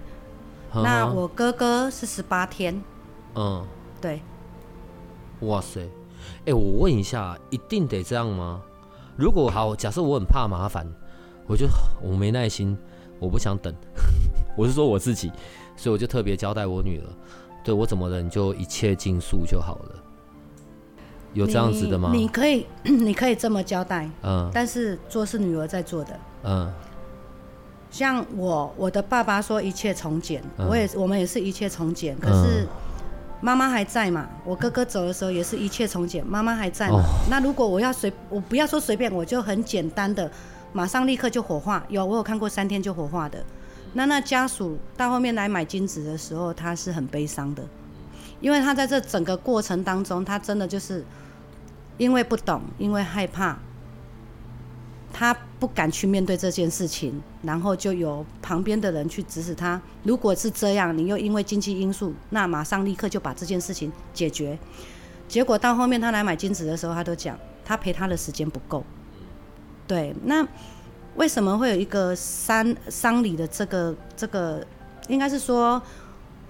呵呵，那我哥哥是十八天，嗯，对。哇塞，哎、欸，我问一下，一定得这样吗？如果好，假设我很怕麻烦，我就我没耐心，我不想等，我是说我自己，所以我就特别交代我女儿，对我怎么的，你就一切尽速就好了。有这样子的吗？你，你可以，你可以这么交代。嗯。但是做是女儿在做的。嗯。像我，我的爸爸说一切从简，嗯、我也，我们也是一切从简。可是妈妈还在嘛？我哥哥走的时候也是一切从简，妈妈还在嘛？哦、那如果我要随，我不要说随便，我就很简单的，马上立刻就火化。有，我有看过三天就火化的。那那家属到后面来买金子的时候，他是很悲伤的，因为他在这整个过程当中，他真的就是。因为不懂，因为害怕，他不敢去面对这件事情，然后就有旁边的人去指使他。如果是这样，你又因为经济因素，那马上立刻就把这件事情解决。结果到后面他来买金子的时候，他都讲他陪他的时间不够。对，那为什么会有一个丧丧礼的这个这个，应该是说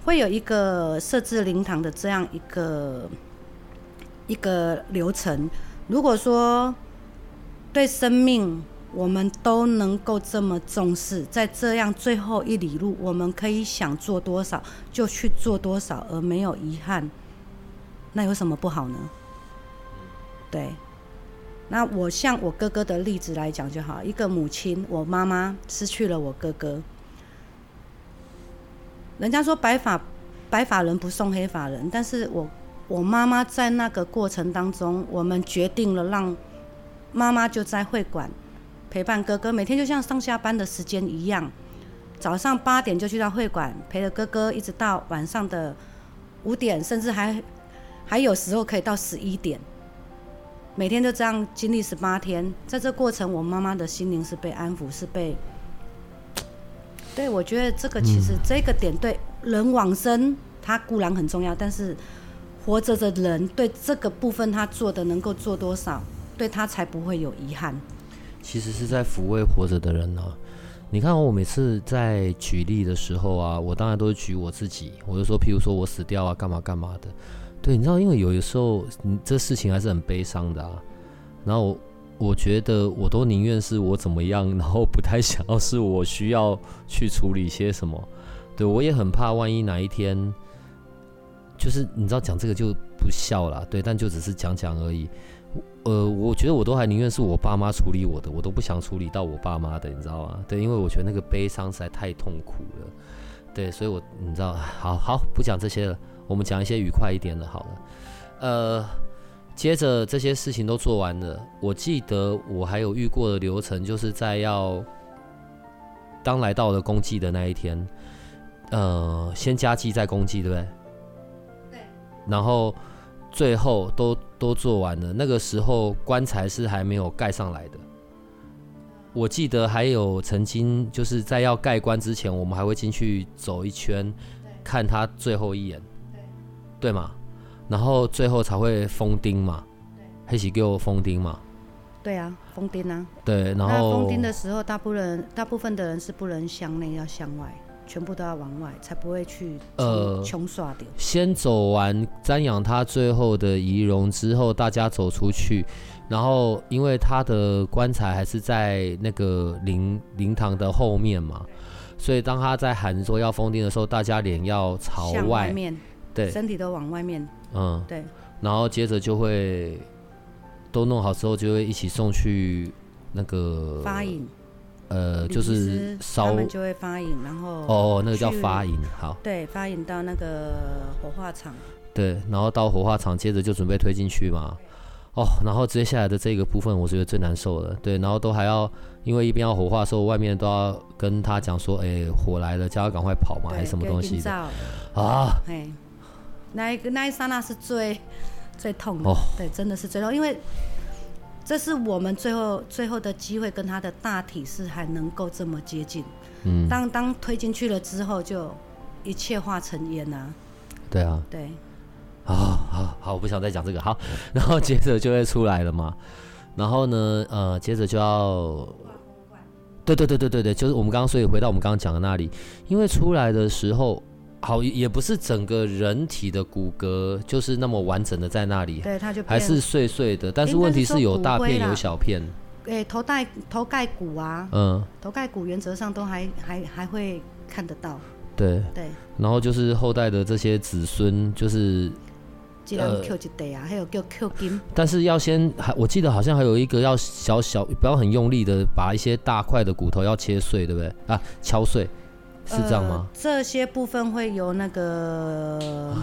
会有一个设置灵堂的这样一个。一个流程，如果说对生命我们都能够这么重视，在这样最后一里路，我们可以想做多少就去做多少，而没有遗憾，那有什么不好呢？对，那我像我哥哥的例子来讲就好，一个母亲，我妈妈失去了我哥哥。人家说白发白发人不送黑发人，但是我我妈妈在那个过程当中，我们决定了让妈妈就在会馆陪伴哥哥，每天就像上下班的时间一样，早上八点就去到会馆陪着哥哥，一直到晚上的五点，甚至还还有时候可以到十一点，每天就这样经历十八天，在这过程，我妈妈的心灵是被安抚，是被。对，我觉得这个其实这个点对人往生，它固然很重要，但是活着的人对这个部分他做的能够做多少，对他才不会有遗憾。其实是在抚慰活着的人呢、你看我每次在举例的时候啊，我当然都是举我自己，我就说，譬如说我死掉啊，干嘛干嘛的。对，你知道，因为有的时候，这事情还是很悲伤的啊。然后。我觉得我都宁愿是我怎么样，然后不太想要是我需要去处理些什么。对，我也很怕，万一哪一天，就是你知道讲这个就不笑了，对，但就只是讲讲而已。呃，我觉得我都还宁愿是我爸妈处理我的，我都不想处理到我爸妈的，你知道吗？对，因为我觉得那个悲伤实在太痛苦了。对，所以我你知道，好好不讲这些了，我们讲一些愉快一点的，好了。呃。接着这些事情都做完了，我记得我还有遇过的流程，就是在要当来到了公祭的那一天，呃，先加祭再公祭，对不对？对。然后最后都都做完了，那个时候棺材是还没有盖上来的。我记得还有曾经就是在要盖棺之前，我们还会进去走一圈，看他最后一眼，对，对吗？然后最后才会封钉嘛，黑喜给我封钉嘛。对啊，封钉啊。对，然后封钉的时候，大部分人大部分的人是不能向内，要向外，全部都要往外，才不会去呃穷耍掉。先走完瞻仰他最后的仪容之后，大家走出去，然后因为他的棺材还是在那个灵灵堂的后面嘛，所以当他在喊说要封钉的时候，大家脸要朝外，外面，对，身体都往外面。嗯，对，然后接着就会都弄好之后，就会一起送去那个发引，呃，就是烧，他们就会发引，然后哦，那个叫发引，好，对，发引到那个火化场，对，然后到火化场，接着就准备推进去嘛，哦，然后接下来的这个部分，我觉得最难受了，对，然后都还要，因为一边要火化的时候，外面都要跟他讲说，哎，火来了，叫他赶快跑嘛，还是什么东西的。啊？那一个那一刹那是最最痛的，oh. 对，真的是最痛，因为这是我们最后最后的机会，跟他的大体是还能够这么接近。嗯，当当推进去了之后，就一切化成烟啊。对啊，对。好好好，我不想再讲这个。好，然后接着就会出来了嘛。然后呢，呃，接着就要，对对对对对对，就是我们刚刚所以回到我们刚刚讲的那里，因为出来的时候。好，也不是整个人体的骨骼就是那么完整的在那里，对，它就还是碎碎的。但是问题是有大片有小片。哎、欸，头盖头盖骨啊，嗯，头盖骨原则上都还还还会看得到。对对。然后就是后代的这些子孙，就是呃 Q 一代啊，还有叫 Q 金。但是要先还，我记得好像还有一个要小小，不要很用力的把一些大块的骨头要切碎，对不对？啊，敲碎。是这样吗？呃、这些部分会由那个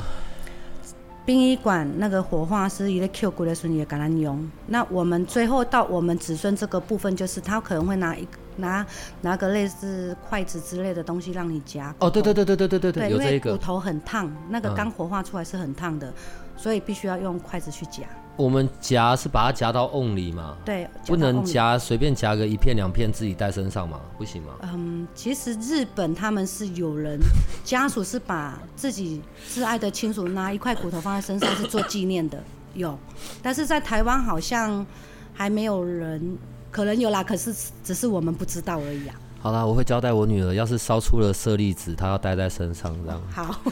殡仪馆那个火化师一个 Q 骨的时候也给他用。那我们最后到我们子孙这个部分，就是他可能会拿一拿拿个类似筷子之类的东西让你夹。哦，对对对对对对对对，有这个。骨头很烫，那个刚火化出来是很烫的，嗯，所以必须要用筷子去夹。我们夹是把它夹到瓮里嘛？对，不能夹随便夹个一片两片自己带身上嘛？不行吗？嗯，其实日本他们是有人 家属是把自己挚爱的亲属拿一块骨头放在身上是做纪念的，有。但是在台湾好像还没有人，可能有啦，可是只是我们不知道而已啊。好啦，我会交代我女儿，要是烧出了舍利子，她要带在身上这样。好。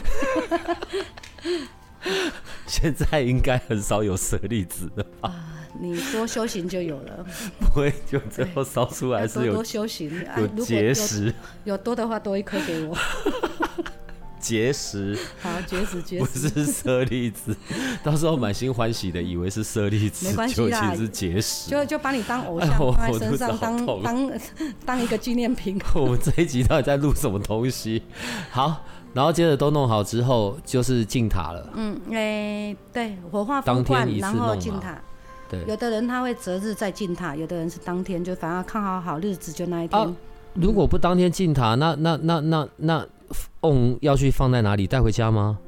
现在应该很少有舍利子了吧？啊，你多修行就有了。不会，就最后烧出来是有多修行，有结石。有多的话，多一颗给我。结石，好结石 结石，不是舍利子，到时候满心欢喜的以为是舍利子，没关系啦，是结石，就就把你当偶像放在身上，当当当一个纪念品。我们这一集到底在录什么东西？好，然后接着都弄好之后，就是进塔了。嗯，哎、欸，对，火化封罐，然后进塔。对，有的人他会择日再进塔，有的人是当天就反正看好好日子就那一天。啊如果不当天进塔，那那那那那瓮要去放在哪里？带回家吗？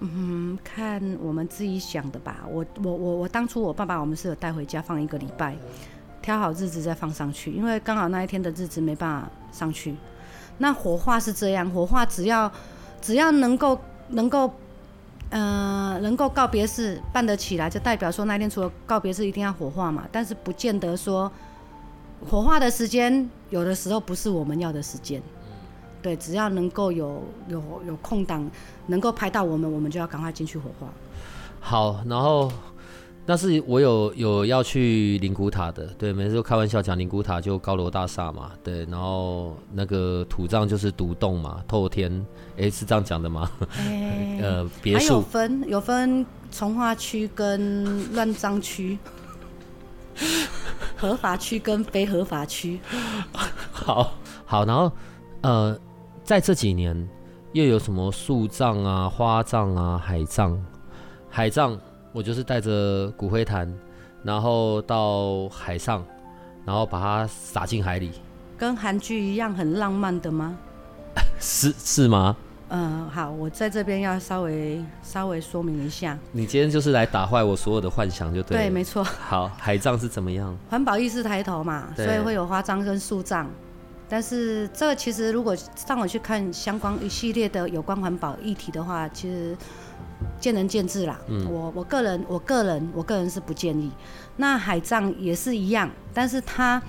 嗯，看我们自己想的吧。我我我我当初我爸爸我们是有带回家放一个礼拜，挑好日子再放上去，因为刚好那一天的日子没办法上去。那火化是这样，火化只要只要能够能够呃能够告别式办得起来，就代表说那天除了告别式一定要火化嘛，但是不见得说。火化的时间有的时候不是我们要的时间，对，只要能够有有有空档，能够拍到我们，我们就要赶快进去火化。好，然后那是我有有要去灵骨塔的，对，每次都开玩笑讲灵骨塔就高楼大厦嘛，对，然后那个土葬就是独栋嘛，透天，哎、欸，是这样讲的吗？欸、呃，别墅。还有分有分从化区跟乱葬区。合法区跟非合法区，好好，然后呃，在这几年又有什么树葬啊、花葬啊、海葬？海葬我就是带着骨灰坛，然后到海上，然后把它撒进海里，跟韩剧一样很浪漫的吗？是 是吗？嗯，好，我在这边要稍微稍微说明一下。你今天就是来打坏我所有的幻想，就对了。对，没错。好，海葬是怎么样？环保意识抬头嘛，所以会有花葬跟树葬。但是这个其实如果上网去看相关一系列的有关环保议题的话，其实见仁见智啦。嗯，我我个人我个人我个人是不建议。那海葬也是一样，但是它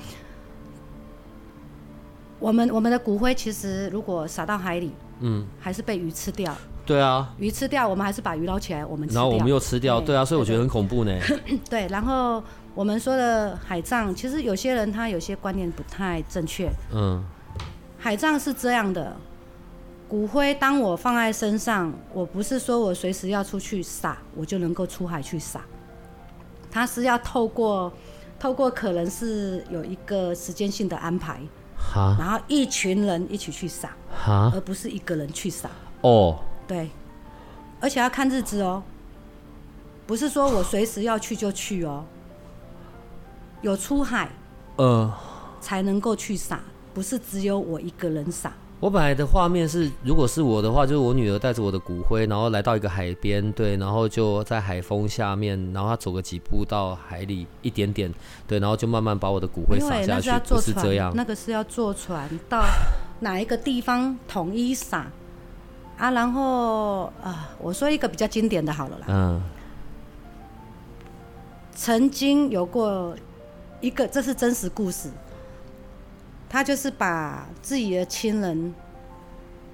我们我们的骨灰其实如果撒到海里。嗯，还是被鱼吃掉。对啊，鱼吃掉，我们还是把鱼捞起来，我们吃掉。然后我们又吃掉，对，对啊，所以我觉得很恐怖呢。对，然后我们说的海葬，其实有些人他有些观念不太正确。嗯，海葬是这样的，骨灰当我放在身上，我不是说我随时要出去撒，我就能够出海去撒。他是要透过，透过可能是有一个时间性的安排。哈，然后一群人一起去撒，哈，而不是一个人去撒。哦，对，而且要看日子哦，不是说我随时要去就去哦，有出海，呃，才能够去撒，不是只有我一个人撒。我本来的画面是，如果是我的话，就是我女儿带着我的骨灰，然后来到一个海边，对，然后就在海风下面，然后她走个几步到海里一点点，对，然后就慢慢把我的骨灰撒下去，不是这样。那个是要坐船到哪一个地方统一撒啊？然后啊，我说一个比较经典的好了啦。嗯。曾经有过一个，这是真实故事。他就是把自己的亲人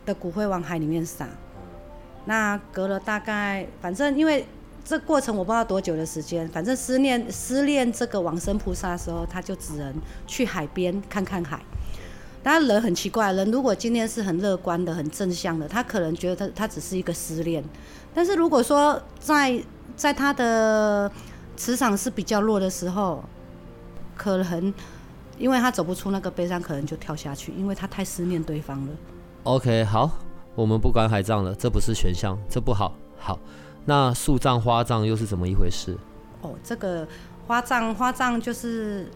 的骨灰往海里面撒，那隔了大概，反正因为这过程我不知道多久的时间，反正思念思念这个往生菩萨的时候，他就只能去海边看看海。当然人很奇怪，人如果今天是很乐观的、很正向的，他可能觉得他他只是一个思念，但是如果说在在他的磁场是比较弱的时候，可能。因为他走不出那个悲伤，可能就跳下去，因为他太思念对方了。OK，好，我们不管海葬了，这不是选项，这不好。好，那树葬、花葬又是怎么一回事？哦，这个花葬，花葬就是，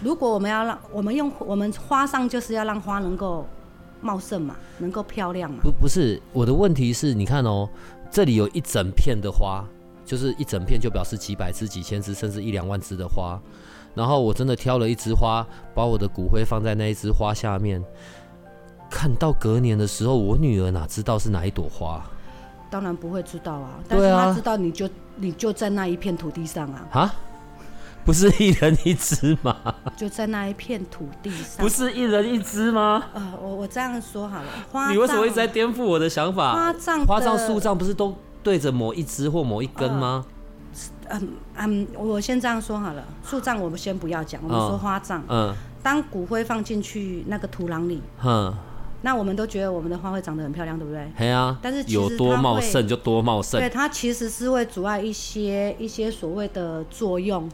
如果我们要让我们用我们花葬，就是要让花能够茂盛嘛，能够漂亮嘛。不，不是，我的问题是你看哦，这里有一整片的花，就是一整片就表示几百只、几千只，甚至一两万只的花。然后我真的挑了一枝花，把我的骨灰放在那一枝花下面。看到隔年的时候，我女儿哪知道是哪一朵花？当然不会知道啊。但是她知道你就你就在那一片土地上啊。啊？不是一人一枝吗？就在那一片土地上。不是一人一枝吗？呃，我我这样说好了。花你为什么一直在颠覆我的想法？花葬、花葬、树葬不是都对着某一枝或某一根吗？呃嗯嗯，我先这样说好了，树葬我们先不要讲，我们说花葬。嗯，当骨灰放进去那个土壤里，嗯，那我们都觉得我们的花会长得很漂亮，对不对？对啊。但是有多茂盛就多茂盛。对，它其实是会阻碍一些一些所谓的作用，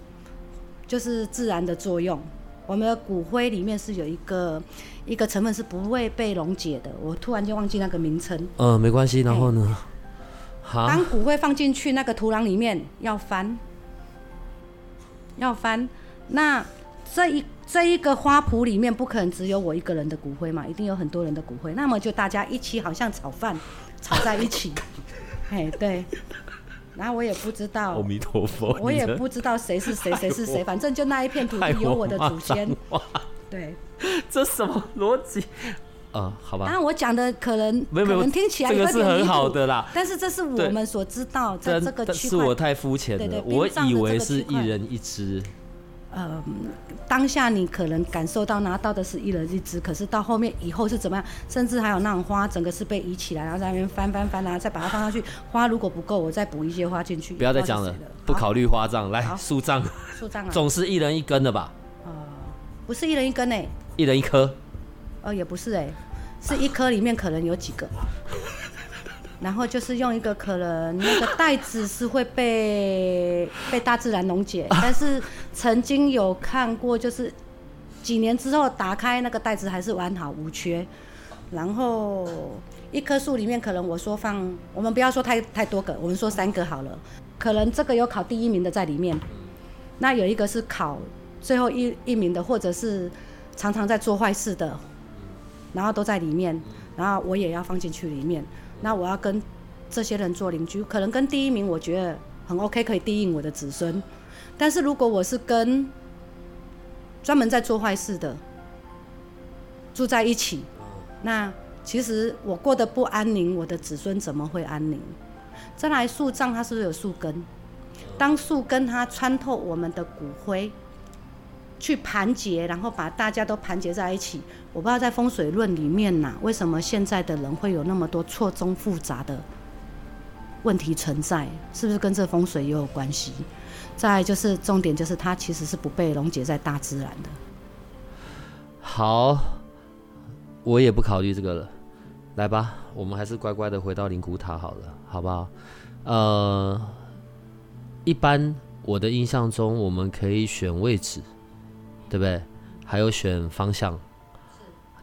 就是自然的作用。我们的骨灰里面是有一个一个成分是不会被溶解的，我突然间忘记那个名称。嗯、呃，没关系。然后呢？好。当骨灰放进去那个土壤里面，要翻，要翻。那这一这一个花圃里面不可能只有我一个人的骨灰嘛，一定有很多人的骨灰。那么就大家一起好像炒饭，炒在一起。哎，对。然后我也不知道，阿弥陀佛，我也不知道谁是谁，谁是谁，反正就那一片土地有我的祖先。对，这什么逻辑？呃，好吧。当然我讲的可能没有没有，可能听起来这个是很好的啦，但是这是我们所知道在这个区块。是我太肤浅了，我以为是一人一支。呃，当下你可能感受到拿到的是一人一支，可是到后面以后是怎么样？甚至还有那种花，整个是被移起来，然后在那边翻翻翻然后，再把它放上去。花如果不够，我再补一些花进去。不要再讲了，不考虑花葬，来树葬。树葬啊，总是一人一根的吧？不是一人一根诶，一人一颗。哦，也不是诶，是一颗里面可能有几个。然后就是用一个可能那个袋子是会被被大自然溶解，但是曾经有看过，就是几年之后打开那个袋子还是完好无缺。然后一棵树里面可能我说放，我们不要说太太多个，我们说三个好了。可能这个有考第一名的在里面，那有一个是考最后一一名的，或者是常常在做坏事的，然后都在里面，然后我也要放进去里面。那我要跟这些人做邻居，可能跟第一名我觉得很 OK，可以低应我的子孙。但是如果我是跟专门在做坏事的住在一起，那其实我过得不安宁，我的子孙怎么会安宁？再来树葬，它是不是有树根？当树根它穿透我们的骨灰。去盘结，然后把大家都盘结在一起。我不知道在风水论里面呐、为什么现在的人会有那么多错综复杂的问题存在？是不是跟这风水也有关系？再就是重点就是它其实是不被溶解在大自然的。好，我也不考虑这个了。来吧，我们还是乖乖的回到灵骨塔好了，好不好？呃，一般我的印象中，我们可以选位置。对不对？还有选方向，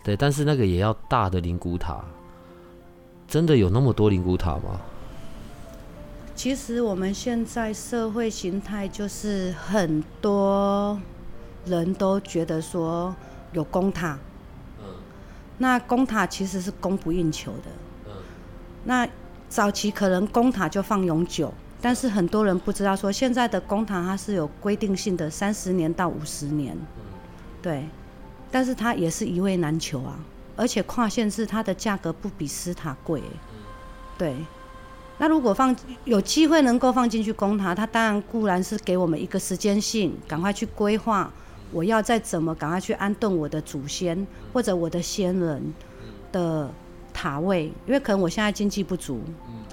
对，但是那个也要大的灵骨塔。真的有那么多灵骨塔吗？其实我们现在社会形态就是很多人都觉得说有公塔，嗯，那公塔其实是供不应求的，嗯，那早期可能公塔就放永久。但是很多人不知道，说现在的公塔它是有规定性的，三十年到五十年，对，但是它也是一位难求啊，而且跨县市它的价格不比私塔贵，对。那如果放有机会能够放进去公塔，它当然固然是给我们一个时间性，赶快去规划，我要再怎么赶快去安顿我的祖先或者我的先人的塔位，因为可能我现在经济不足。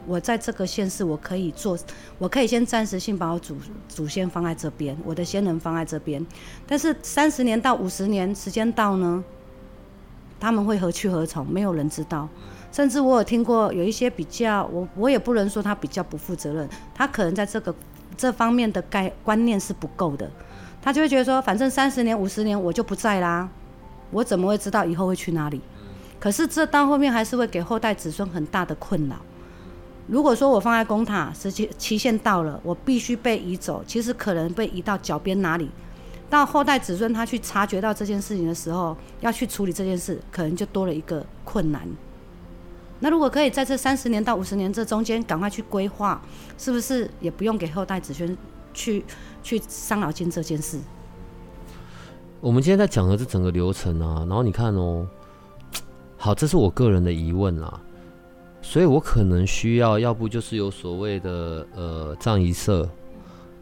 我在这个县市，我可以做，我可以先暂时性把我祖祖先放在这边，我的先人放在这边。但是三十年到五十年时间到呢，他们会何去何从？没有人知道。甚至我有听过有一些比较，我我也不能说他比较不负责任，他可能在这个这方面的概观念是不够的。他就会觉得说，反正三十年五十年我就不在啦，我怎么会知道以后会去哪里？可是这到后面还是会给后代子孙很大的困扰。如果说我放在公塔，时期期限到了，我必须被移走，其实可能被移到脚边哪里，到后代子孙他去察觉到这件事情的时候，要去处理这件事，可能就多了一个困难。那如果可以在这三十年到五十年这中间赶快去规划，是不是也不用给后代子孙去去伤脑筋这件事？我们今天在讲的这整个流程啊，然后你看哦，好，这是我个人的疑问啦。所以我可能需要，要不就是有所谓的呃葬仪社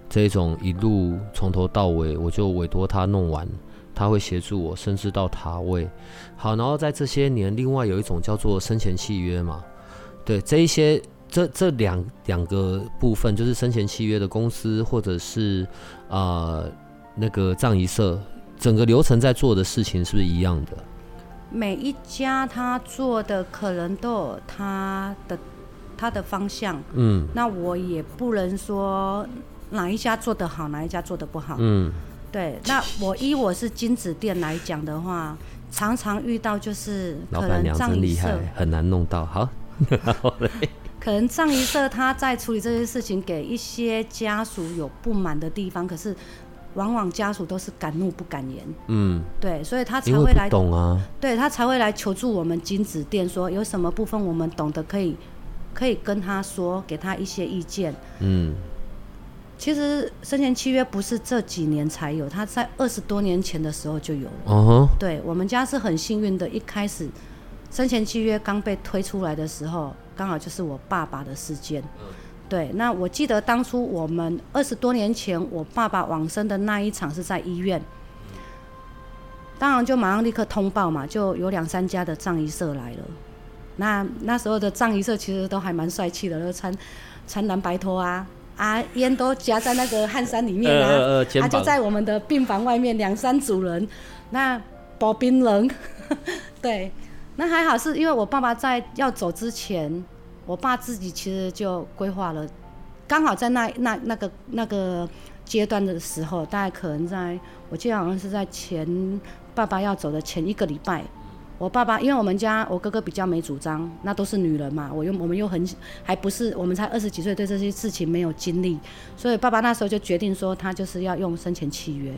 这种一路从头到尾，我就委托他弄完，他会协助我，甚至到塔位。好，然后在这些年，另外有一种叫做生前契约嘛，对，这一些这这两两个部分，就是生前契约的公司或者是啊、那个葬仪社，整个流程在做的事情是不是一样的？每一家他做的可能都有他的他的方向，嗯，那我也不能说哪一家做得好，哪一家做得不好，嗯，对。那我依我是金子店来讲的话，常常遇到就是可能老板娘真厉害，很难弄到好。可能葬仪社他在处理这些事情，给一些家属有不满的地方，可是。往往家属都是敢怒不敢言，嗯，对，所以他才会来懂啊，对他才会来求助我们金子店，说有什么部分我们懂得可以，可以跟他说，给他一些意见，嗯。其实生前契约不是这几年才有，他在二十多年前的时候就有了，哦，对我们家是很幸运的，一开始生前契约刚被推出来的时候，刚好就是我爸爸的事件。对，那我记得当初我们二十多年前我爸爸往生的那一场是在医院，当然就马上立刻通报嘛，就有两三家的葬仪社来了。那那时候的葬仪社其实都还蛮帅气的，都穿穿蓝白拖啊，啊烟都夹在那个汗衫里面啊，他、呃呃啊、就在我们的病房外面两三组人，那保冰人，对，那还好是因为我爸爸在要走之前。我爸自己其实就规划了，刚好在那那那个那个阶段的时候，大概可能在，我记得好像是在前爸爸要走的前一个礼拜，我爸爸因为我们家我哥哥比较没主张，那都是女人嘛，我又我们又很还不是我们才二十几岁，对这些事情没有经历，所以爸爸那时候就决定说他就是要用生前契约，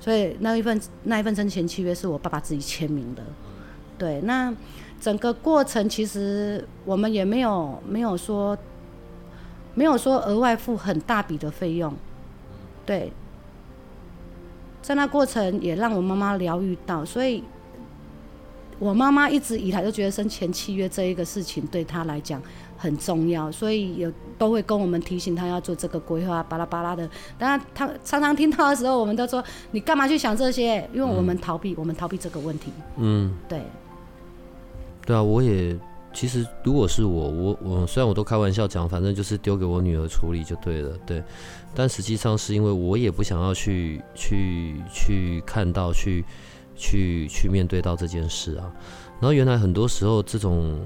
所以那一份那一份生前契约是我爸爸自己签名的，对，那。整个过程其实我们也没有没有说没有说额外付很大笔的费用，对，在那过程也让我妈妈疗愈到，所以我妈妈一直以来都觉得生前契约这一个事情对她来讲很重要，所以有都会跟我们提醒她要做这个规划，巴拉巴拉的。当然，她常常听到的时候，我们都说你干嘛去想这些？因为我们逃避，我们逃避这个问题。嗯，对。对啊，我也其实如果是我，我我虽然我都开玩笑讲，反正就是丢给我女儿处理就对了，对。但实际上是因为我也不想要去去去看到去去去面对到这件事啊。然后原来很多时候这种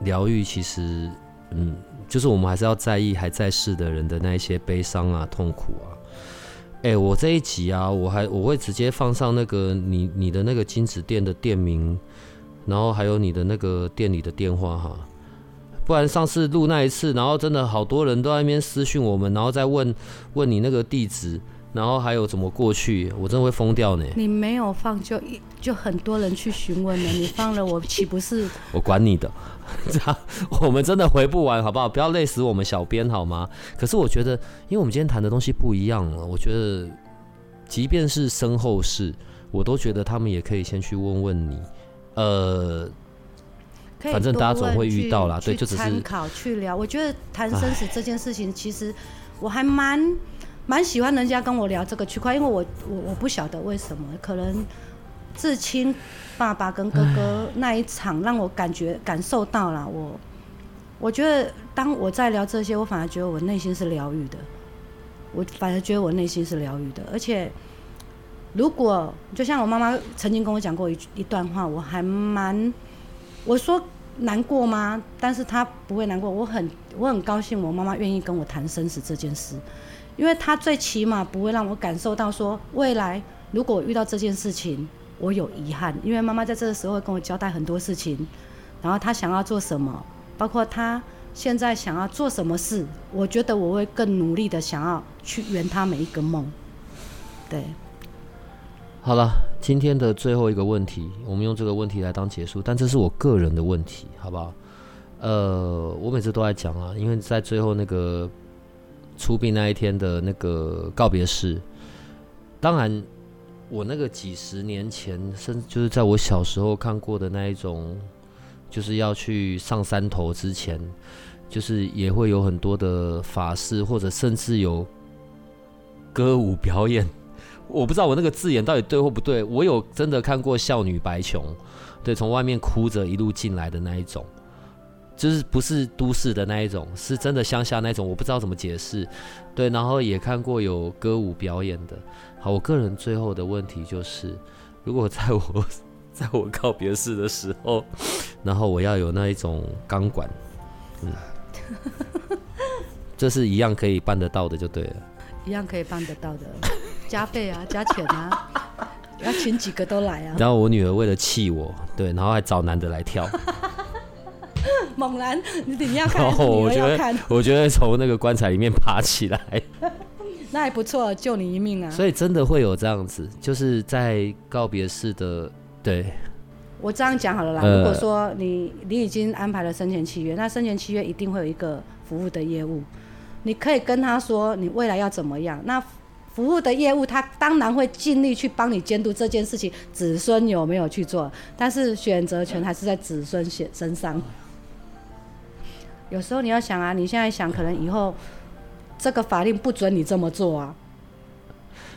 疗愈，其实嗯，就是我们还是要在意还在世的人的那一些悲伤啊、痛苦啊。哎，我这一集啊，我还我会直接放上那个你你的那个金子店的店名。然后还有你的那个店里的电话哈，不然上次录那一次，然后真的好多人都在那边私讯我们，然后再问问你那个地址，然后还有怎么过去，我真的会疯掉呢。你没有放就一就很多人去询问了，你放了我岂不是？我管你的，这样我们真的回不完，好不好？不要累死我们小编好吗？可是我觉得，因为我们今天谈的东西不一样了，我觉得即便是身后事，我都觉得他们也可以先去问问你。呃，反正大家总会遇到啦，对，就只是参考去聊。我觉得谈生死这件事情，其实我还蛮蛮喜欢人家跟我聊这个区块，因为我我我不晓得为什么，可能至亲爸爸跟哥哥那一场让我感觉感受到了。我我觉得当我在聊这些，我反而觉得我内心是疗愈的，我反而觉得我内心是疗愈的，而且。如果就像我妈妈曾经跟我讲过一一段话，我还蛮，我说难过吗？但是她不会难过，我很我很高兴，我妈妈愿意跟我谈生死这件事，因为她最起码不会让我感受到说未来如果遇到这件事情我有遗憾，因为妈妈在这个时候会跟我交代很多事情，然后她想要做什么，包括她现在想要做什么事，我觉得我会更努力的想要去圆她每一个梦，对。好了，今天的最后一个问题，我们用这个问题来当结束，但这是我个人的问题，好不好？呃，我每次都在讲啊，因为在最后那个出殡那一天的那个告别式，当然我那个几十年前，甚至就是在我小时候看过的那一种，就是要去上山头之前，就是也会有很多的法事，或者甚至有歌舞表演。我不知道我那个字眼到底对或不对。我有真的看过少女白琼，对，从外面哭着一路进来的那一种，就是不是都市的那一种，是真的乡下那种。我不知道怎么解释。对，然后也看过有歌舞表演的。好，我个人最后的问题就是，如果在我 在我告别式的时候，然后我要有那一种钢管，嗯，这是一样可以办得到的，就对了。一样可以办得到的，加费啊，加钱啊，要请几个都来啊。然后我女儿为了气我，对，然后还找男的来跳。猛男，你等一下看，我觉得，我觉得从那个棺材里面爬起来，那还不错，救你一命啊！所以真的会有这样子，就是在告别式的，对。我这样讲好了啦。呃、如果说你你已经安排了生前契约，那生前契约一定会有一个服务的业务，你可以跟他说你未来要怎么样。那服务的业务，他当然会尽力去帮你监督这件事情，子孙有没有去做，但是选择权还是在子孙身身上。有时候你要想啊，你现在想，可能以后这个法令不准你这么做啊，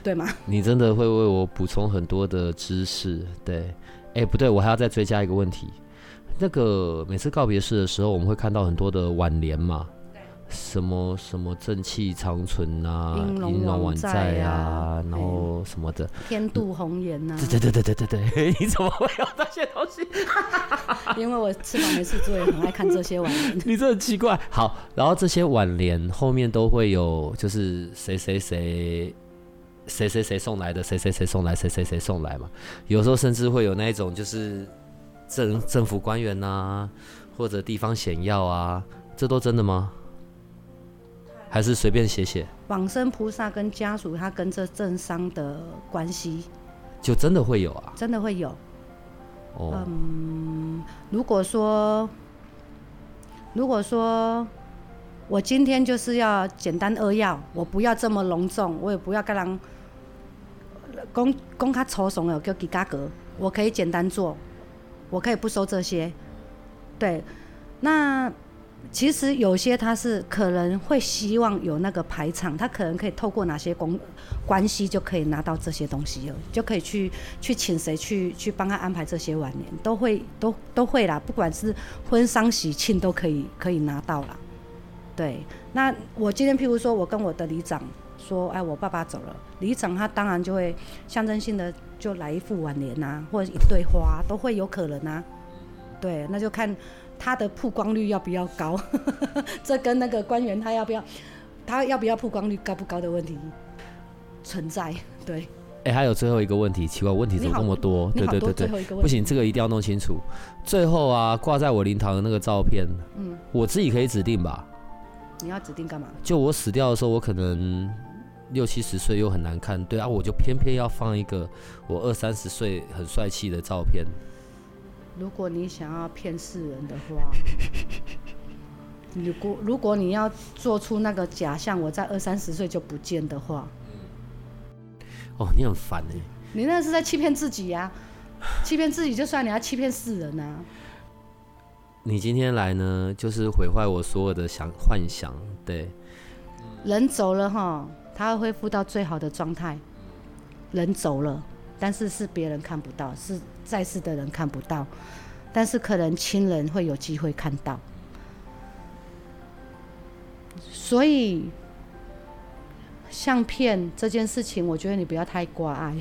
对吗？你真的会为我补充很多的知识，对？哎、不对，我还要再追加一个问题。那个每次告别式的时候，我们会看到很多的挽联嘛。什么什么正气长存啊，英龙晚在啊，然后什么的，天妒红颜呐。对对对对对对对，你怎么会有这些东西？因为我吃饭没事做，也很爱看这些挽联。你这很奇怪。好，然后这些挽联后面都会有，就是谁谁谁谁谁谁送来的，谁谁谁送来，谁谁谁送来嘛。有时候甚至会有那一种，就是政政府官员呐，或者地方显要啊，这都真的吗？还是随便写写。往生菩萨跟家属，他跟这政商的关系，就真的会有啊？真的会有。哦。嗯，如果说，如果说我今天就是要简单扼要，我不要这么隆重，我也不要跟人公公他抽怂了，叫给价格，我可以简单做，我可以不收这些。对，那。其实有些他是可能会希望有那个排场，他可能可以透过哪些公关系就可以拿到这些东西了，就可以去去请谁去去帮他安排这些晚年，都会都都会啦，不管是婚丧喜庆都可以可以拿到啦。对，那我今天譬如说我跟我的里长说，哎，我爸爸走了，里长他当然就会象征性的就来一副挽联呐，或者一对花都会有可能啊。对，那就看。他的曝光率要不要高？这跟那个官员他要不要，他要不要曝光率高不高的问题存在。对。哎、欸，还有最后一个问题，奇怪，问题怎么那么多？对对对对，不行，这个一定要弄清楚。最后啊，挂在我灵堂的那个照片，嗯，我自己可以指定吧？你要指定干嘛？就我死掉的时候，我可能六七十岁又很难看，对啊，我就偏偏要放一个我二三十岁很帅气的照片。如果你想要骗世人的话，如果如果你要做出那个假象，我在二三十岁就不见的话，哦，你很烦哎！你那是在欺骗自己呀、啊，欺骗自己就算，你要欺骗世人啊！你今天来呢，就是毁坏我所有的想幻想，对。人走了哈，他会恢复到最好的状态。人走了。但是是别人看不到，是在世的人看不到，但是可能亲人会有机会看到。所以相片这件事情，我觉得你不要太挂碍。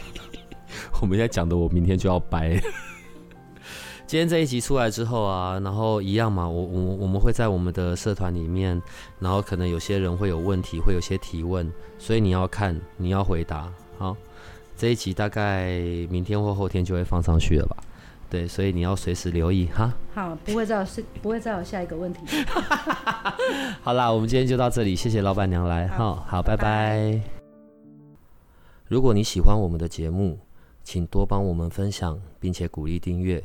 我们现在讲的，我明天就要掰。今天这一集出来之后啊，然后一样嘛，我我我们会在我们的社团里面，然后可能有些人会有问题，会有些提问，所以你要看，你要回答，好。这一集大概明天或后天就会放上去了吧？对，所以你要随时留意哈。好，不会再有是，不会再有下一个问题。好啦，我们今天就到这里，谢谢老板娘来哈。好，好，拜拜。拜拜。如果你喜欢我们的节目，请多帮我们分享，并且鼓励订阅，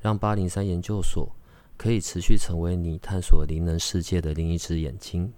让八零三研究所可以持续成为你探索灵能世界的另一只眼睛。